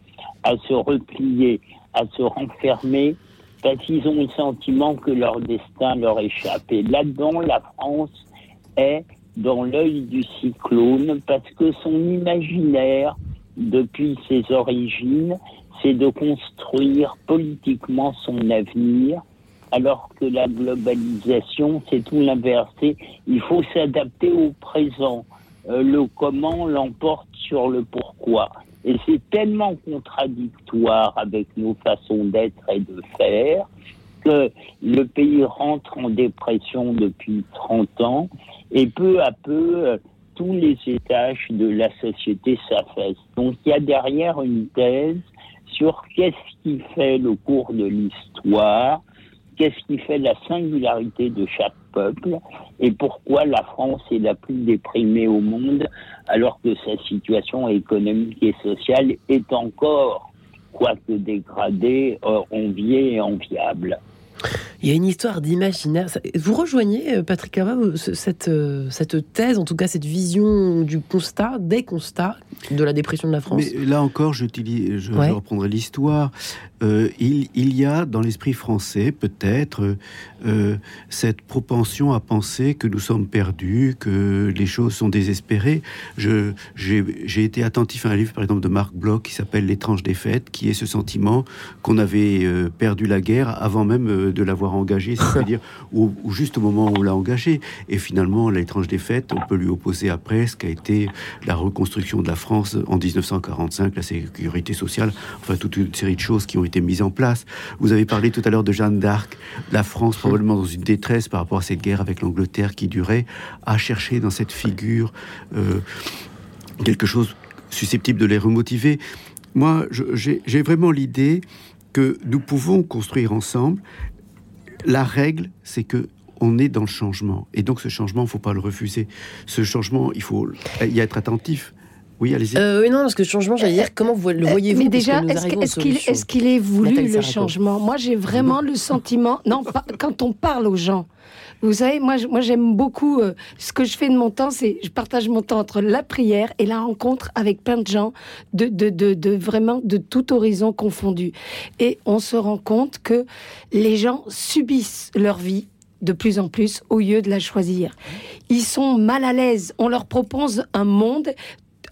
à se replier, à se renfermer, parce qu'ils ont le sentiment que leur destin leur échappe. Et là-dedans, la France est dans l'œil du cyclone, parce que son imaginaire depuis ses origines, c'est de construire politiquement son avenir, alors que la globalisation, c'est tout l'inverse. Il faut s'adapter au présent. Euh, le comment l'emporte sur le pourquoi. Et c'est tellement contradictoire avec nos façons d'être et de faire que le pays rentre en dépression depuis 30 ans et peu à peu, euh, tous les étages de la société s'affaissent. Donc il y a derrière une thèse sur qu'est-ce qui fait le cours de l'histoire, qu'est-ce qui fait la singularité de chaque peuple et pourquoi la France est la plus déprimée au monde alors que sa situation économique et sociale est encore, quoique dégradée, euh, enviée et enviable? Il y a une histoire d'imaginaire. Vous rejoignez, euh, Patrick Cava, cette, euh, cette thèse, en tout cas cette vision du constat, des constats de la dépression de la France? Mais là encore, je, je reprendrai l'histoire. Euh, il, il, y a dans l'esprit français peut-être cette propension à penser que nous sommes perdus, que les choses sont désespérées. J'ai été attentif à un livre, par exemple, de Marc Bloch qui s'appelle L'étrange défaite, qui est ce sentiment qu'on avait perdu la guerre avant même de l'avoir engagé, c'est-à-dire <laughs> au, juste au moment où on l'a engagé. Et finalement, l'étrange défaite, on peut lui opposer après ce qu'a été la reconstruction de la France en 1945, la sécurité sociale, enfin toute une série de choses qui ont été mises en place. Vous avez parlé tout à l'heure de Jeanne d'Arc, la France probablement dans une détresse par rapport à cette guerre avec l'Angleterre qui durait, a cherché dans cette figure euh, quelque chose susceptible de les remotiver. Moi, j'ai vraiment l'idée que nous pouvons construire ensemble la règle, c'est que on est dans le changement. Et donc ce changement, il ne faut pas le refuser. Ce changement, il faut y être attentif. Oui, allez-y. Euh, oui, non, parce que le changement, j'allais dire, comment vous, le euh, voyez-vous Mais déjà, est-ce qu'il est, qu'il est, voulu le changement? Moi, j'ai vraiment le sentiment, non, pas, quand on parle aux gens, vous savez, moi, moi j'aime beaucoup euh, ce que je fais de mon temps, c'est je partage mon temps entre la prière et la rencontre avec plein de gens de, de, de, de vraiment de tout horizon confondu. Et on se rend compte que les gens subissent leur vie de plus en plus au lieu de la choisir. Ils sont mal à l'aise. On leur propose un monde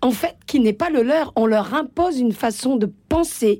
en fait, qui n'est pas le leur. On leur impose une façon de penser,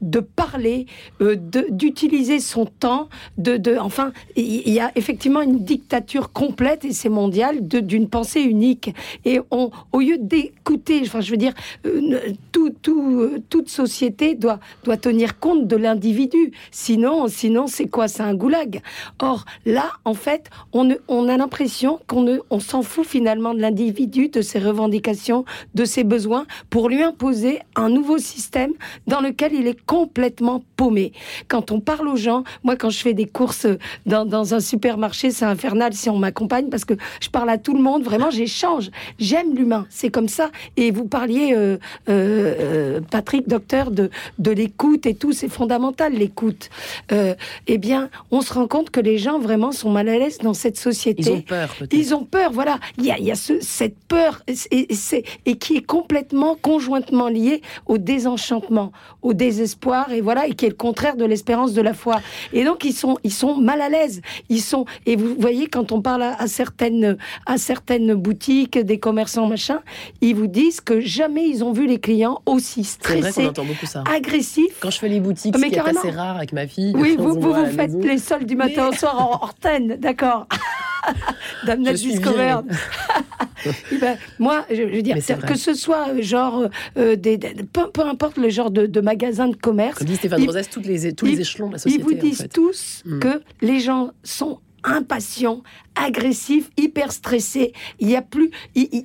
de parler, euh, d'utiliser son temps, de, de enfin, il y a effectivement une dictature complète et c'est mondial d'une pensée unique. Et on, au lieu d'écouter, enfin, je veux dire, euh, tout, tout, euh, toute société doit, doit tenir compte de l'individu. Sinon, sinon, c'est quoi? C'est un goulag. Or, là, en fait, on, on a l'impression qu'on on s'en fout finalement de l'individu, de ses revendications, de ses besoins, pour lui imposer un nouveau système dans lequel il est complètement paumé. Quand on parle aux gens, moi quand je fais des courses dans, dans un supermarché, c'est infernal si on m'accompagne parce que je parle à tout le monde, vraiment j'échange. J'aime l'humain, c'est comme ça. Et vous parliez, euh, euh, euh, Patrick, docteur, de, de l'écoute et tout, c'est fondamental l'écoute. eh bien, on se rend compte que les gens vraiment sont mal à l'aise dans cette société. Ils ont peur, peut-être. Ils ont peur, voilà. Il y a, il y a ce, cette peur et, et, et qui est complètement conjointement liée au désenchantement au désespoir et voilà et qui est le contraire de l'espérance de la foi. Et donc ils sont ils sont mal à l'aise. Ils sont et vous voyez quand on parle à, certaines à certaines boutiques, des commerçants machin, ils vous disent que jamais ils ont vu les clients aussi stressés, agressifs. Quand je fais les boutiques, mais c'est assez rare avec ma fille. Oui, <laughs> vous vous, vous faites les soldes du matin au soir en hortaine, d'accord. <laughs> Dame Discover. <laughs> Eh ben, moi, je, veux dire, que ce soit genre, euh, des, peu, importe le genre de, magasin de commerce. Comme dit Stéphane Rosès, tous les, tous les échelons de la société. Ils vous disent tous hmm. que les gens sont impatients, agressif, hyper stressé. Il y a plus,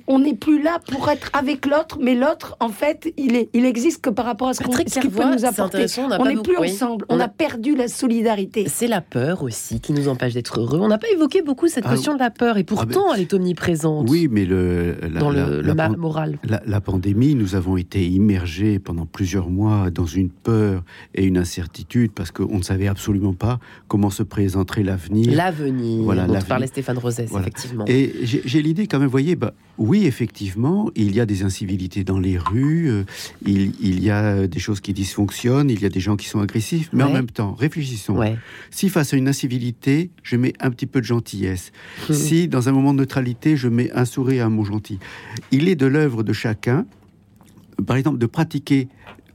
on n'est plus là pour être avec l'autre, mais l'autre, en fait, il, est, il existe que par rapport à ce qu'il peut nous apporter. On n'est plus ensemble. On, a... perdu la solidarité. C'est la peur aussi qui nous empêche d'être heureux. On n'a pas évoqué beaucoup cette ah, notion de la peur, et pourtant, ah, elle est omniprésente. Oui, mais le, dans le, moral. La, pandémie, nous avons été immergés pendant plusieurs mois dans une peur et une incertitude parce qu'on ne savait absolument pas comment se présenterait l'avenir. L'avenir. Voilà, parlait Stéphane Rosès, effectivement. Et j'ai l'idée quand même, vous voyez, bah, oui, effectivement, il y a des incivilités dans les rues, euh, il, il, y a des choses qui dysfonctionnent, il y a des gens qui sont agressifs, mais en même temps, réfléchissons. Si face à une incivilité, je mets un petit peu de gentillesse, hum. si dans un moment de neutralité, je mets un sourire à un mot gentil, il est de l'œuvre de chacun par exemple, de pratiquer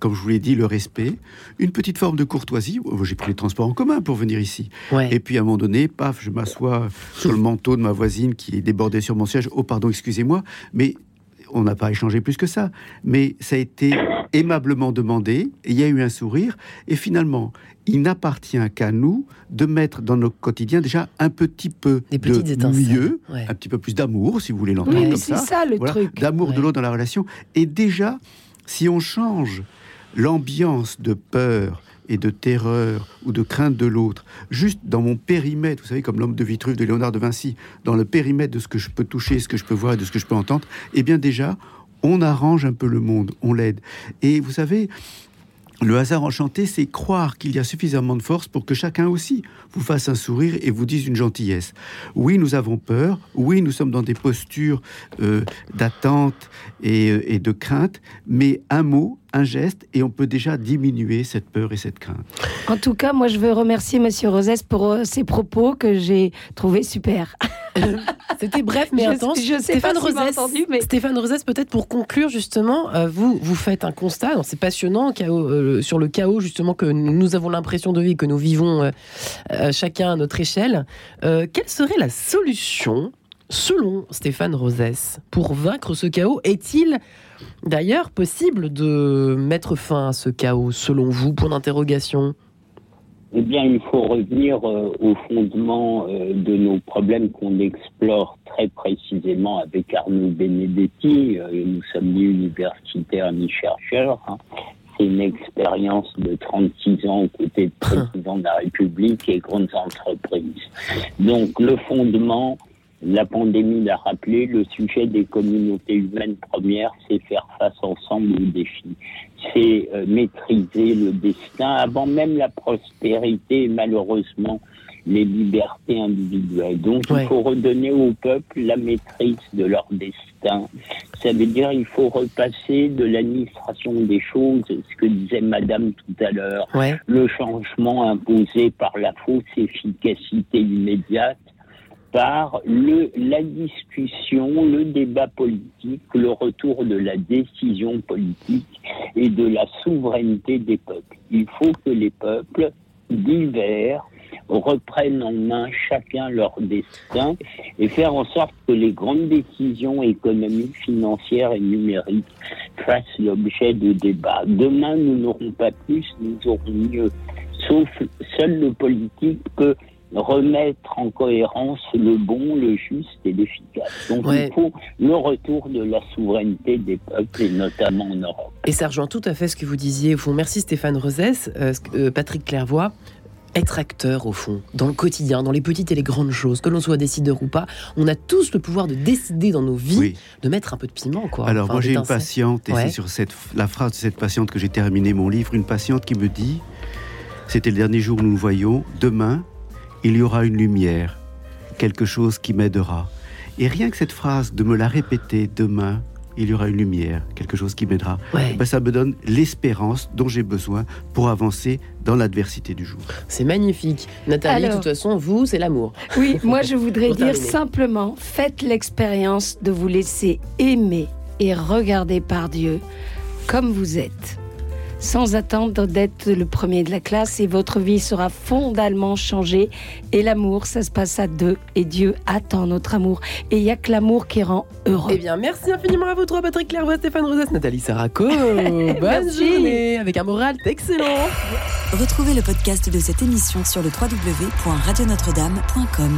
comme je vous l'ai dit, le respect, une petite forme de courtoisie. Oh, j'ai pris les transports en commun pour venir ici. Et puis à un moment donné, paf, je m'assois sur le manteau de ma voisine qui est débordée sur mon siège. Oh, pardon, excusez-moi, mais on n'a pas échangé plus que ça. Mais ça a été aimablement demandé, il y a eu un sourire, et finalement, il n'appartient qu'à nous de mettre dans notre quotidien déjà un petit peu de mieux, un petit peu plus d'amour, si vous voulez l'entendre comme ça. c'est ça le truc. D'amour de l'autre dans la relation. Et déjà, si on change l'ambiance de peur et de terreur ou de crainte de l'autre, juste dans mon périmètre, vous savez, comme l'homme de Vitruve de Léonard de Vinci, dans le périmètre de ce que je peux toucher, ce que je peux voir et de ce que je peux entendre, eh bien déjà, on arrange un peu le monde, on l'aide. Et vous savez, le hasard enchanté, c'est croire qu'il y a suffisamment de force pour que chacun aussi vous fasse un sourire et vous dise une gentillesse. Oui, nous avons peur, oui, nous sommes dans des postures euh, d'attente euh, et de crainte, mais un mot, un geste et on peut déjà diminuer cette peur et cette crainte. En tout cas, moi je veux remercier Monsieur Rosès pour euh, ses propos que j'ai trouvé super. <laughs> C'était bref mais intense. Je sais Stéphane pas entendu, mais Stéphane Rosès, peut-être pour conclure justement, euh, vous vous faites un constat, c'est passionnant euh, sur le chaos justement que nous avons l'impression de vivre, que nous vivons chacun à notre échelle. quelle serait la solution selon Stéphane Rosès pour vaincre ce chaos? Est-il D'ailleurs, possible de mettre fin à ce chaos, selon vous, pour d'interrogation eh bien, il faut revenir euh, au fondement euh, de nos problèmes qu'on explore très précisément avec Arnaud Benedetti. Euh, nous sommes ni universitaires ni chercheurs. Hein. C'est une expérience de 36 ans aux côtés du président de la République et grandes entreprises. Donc, le fondement, la pandémie l'a rappelé, le sujet des communautés humaines premières, c'est faire face ensemble aux défis. C'est euh, maîtriser le destin avant même la prospérité et malheureusement les libertés individuelles. Donc il faut redonner au peuple la maîtrise de leur destin. Ça veut dire il faut repasser de l'administration des choses, ce que disait Madame tout à l'heure, le changement imposé par la fausse efficacité immédiate par la discussion, le débat politique, le retour de la décision politique et de la souveraineté des peuples. Il faut que les peuples divers reprennent en main chacun leur destin et faire en sorte que les grandes décisions économiques, financières et numériques fassent l'objet de débats. Demain, nous n'aurons pas plus, nous aurons mieux. Sauf seul le politique peut remettre en cohérence le bon, le juste et l'efficace. Donc il faut le retour de la souveraineté des peuples, et notamment en Europe. Et ça rejoint tout à fait ce que vous disiez. Au fond, merci Stéphane Rosès, euh, euh, Patrick Clairvoy être acteur au fond, dans le quotidien, dans les petites et les grandes choses, que l'on soit décideur ou pas, on a tous le pouvoir de décider dans nos vies de mettre un peu de piment. Quoi. Alors moi j'ai une patiente, et c'est sur cette, la phrase de cette patiente que j'ai terminé mon livre, une patiente qui me dit, c'était le dernier jour où nous nous voyons, demain, il y aura une lumière, quelque chose qui m'aidera. Et rien que cette phrase de me la répéter demain, il y aura une lumière, quelque chose qui m'aidera. Ben, ça me donne l'espérance dont j'ai besoin pour avancer dans l'adversité du jour. C'est magnifique. Nathalie, de toute façon, vous, c'est l'amour. <laughs> Oui, moi je voudrais dire simplement, faites l'expérience de vous laisser aimer et regarder par Dieu comme vous êtes sans attendre d'être le premier de la classe et votre vie sera fondamentalement changée. Et l'amour, ça se passe à deux et Dieu attend notre amour. Et il n'y a que l'amour qui rend heureux. Eh bien, merci infiniment à vous trois, Patrick Clairvoy, Stéphane Rosas, Nathalie Saraco. <laughs> Bonne journée avec un moral excellent. Retrouvez le podcast de cette émission sur le www.radionotre-dame.com.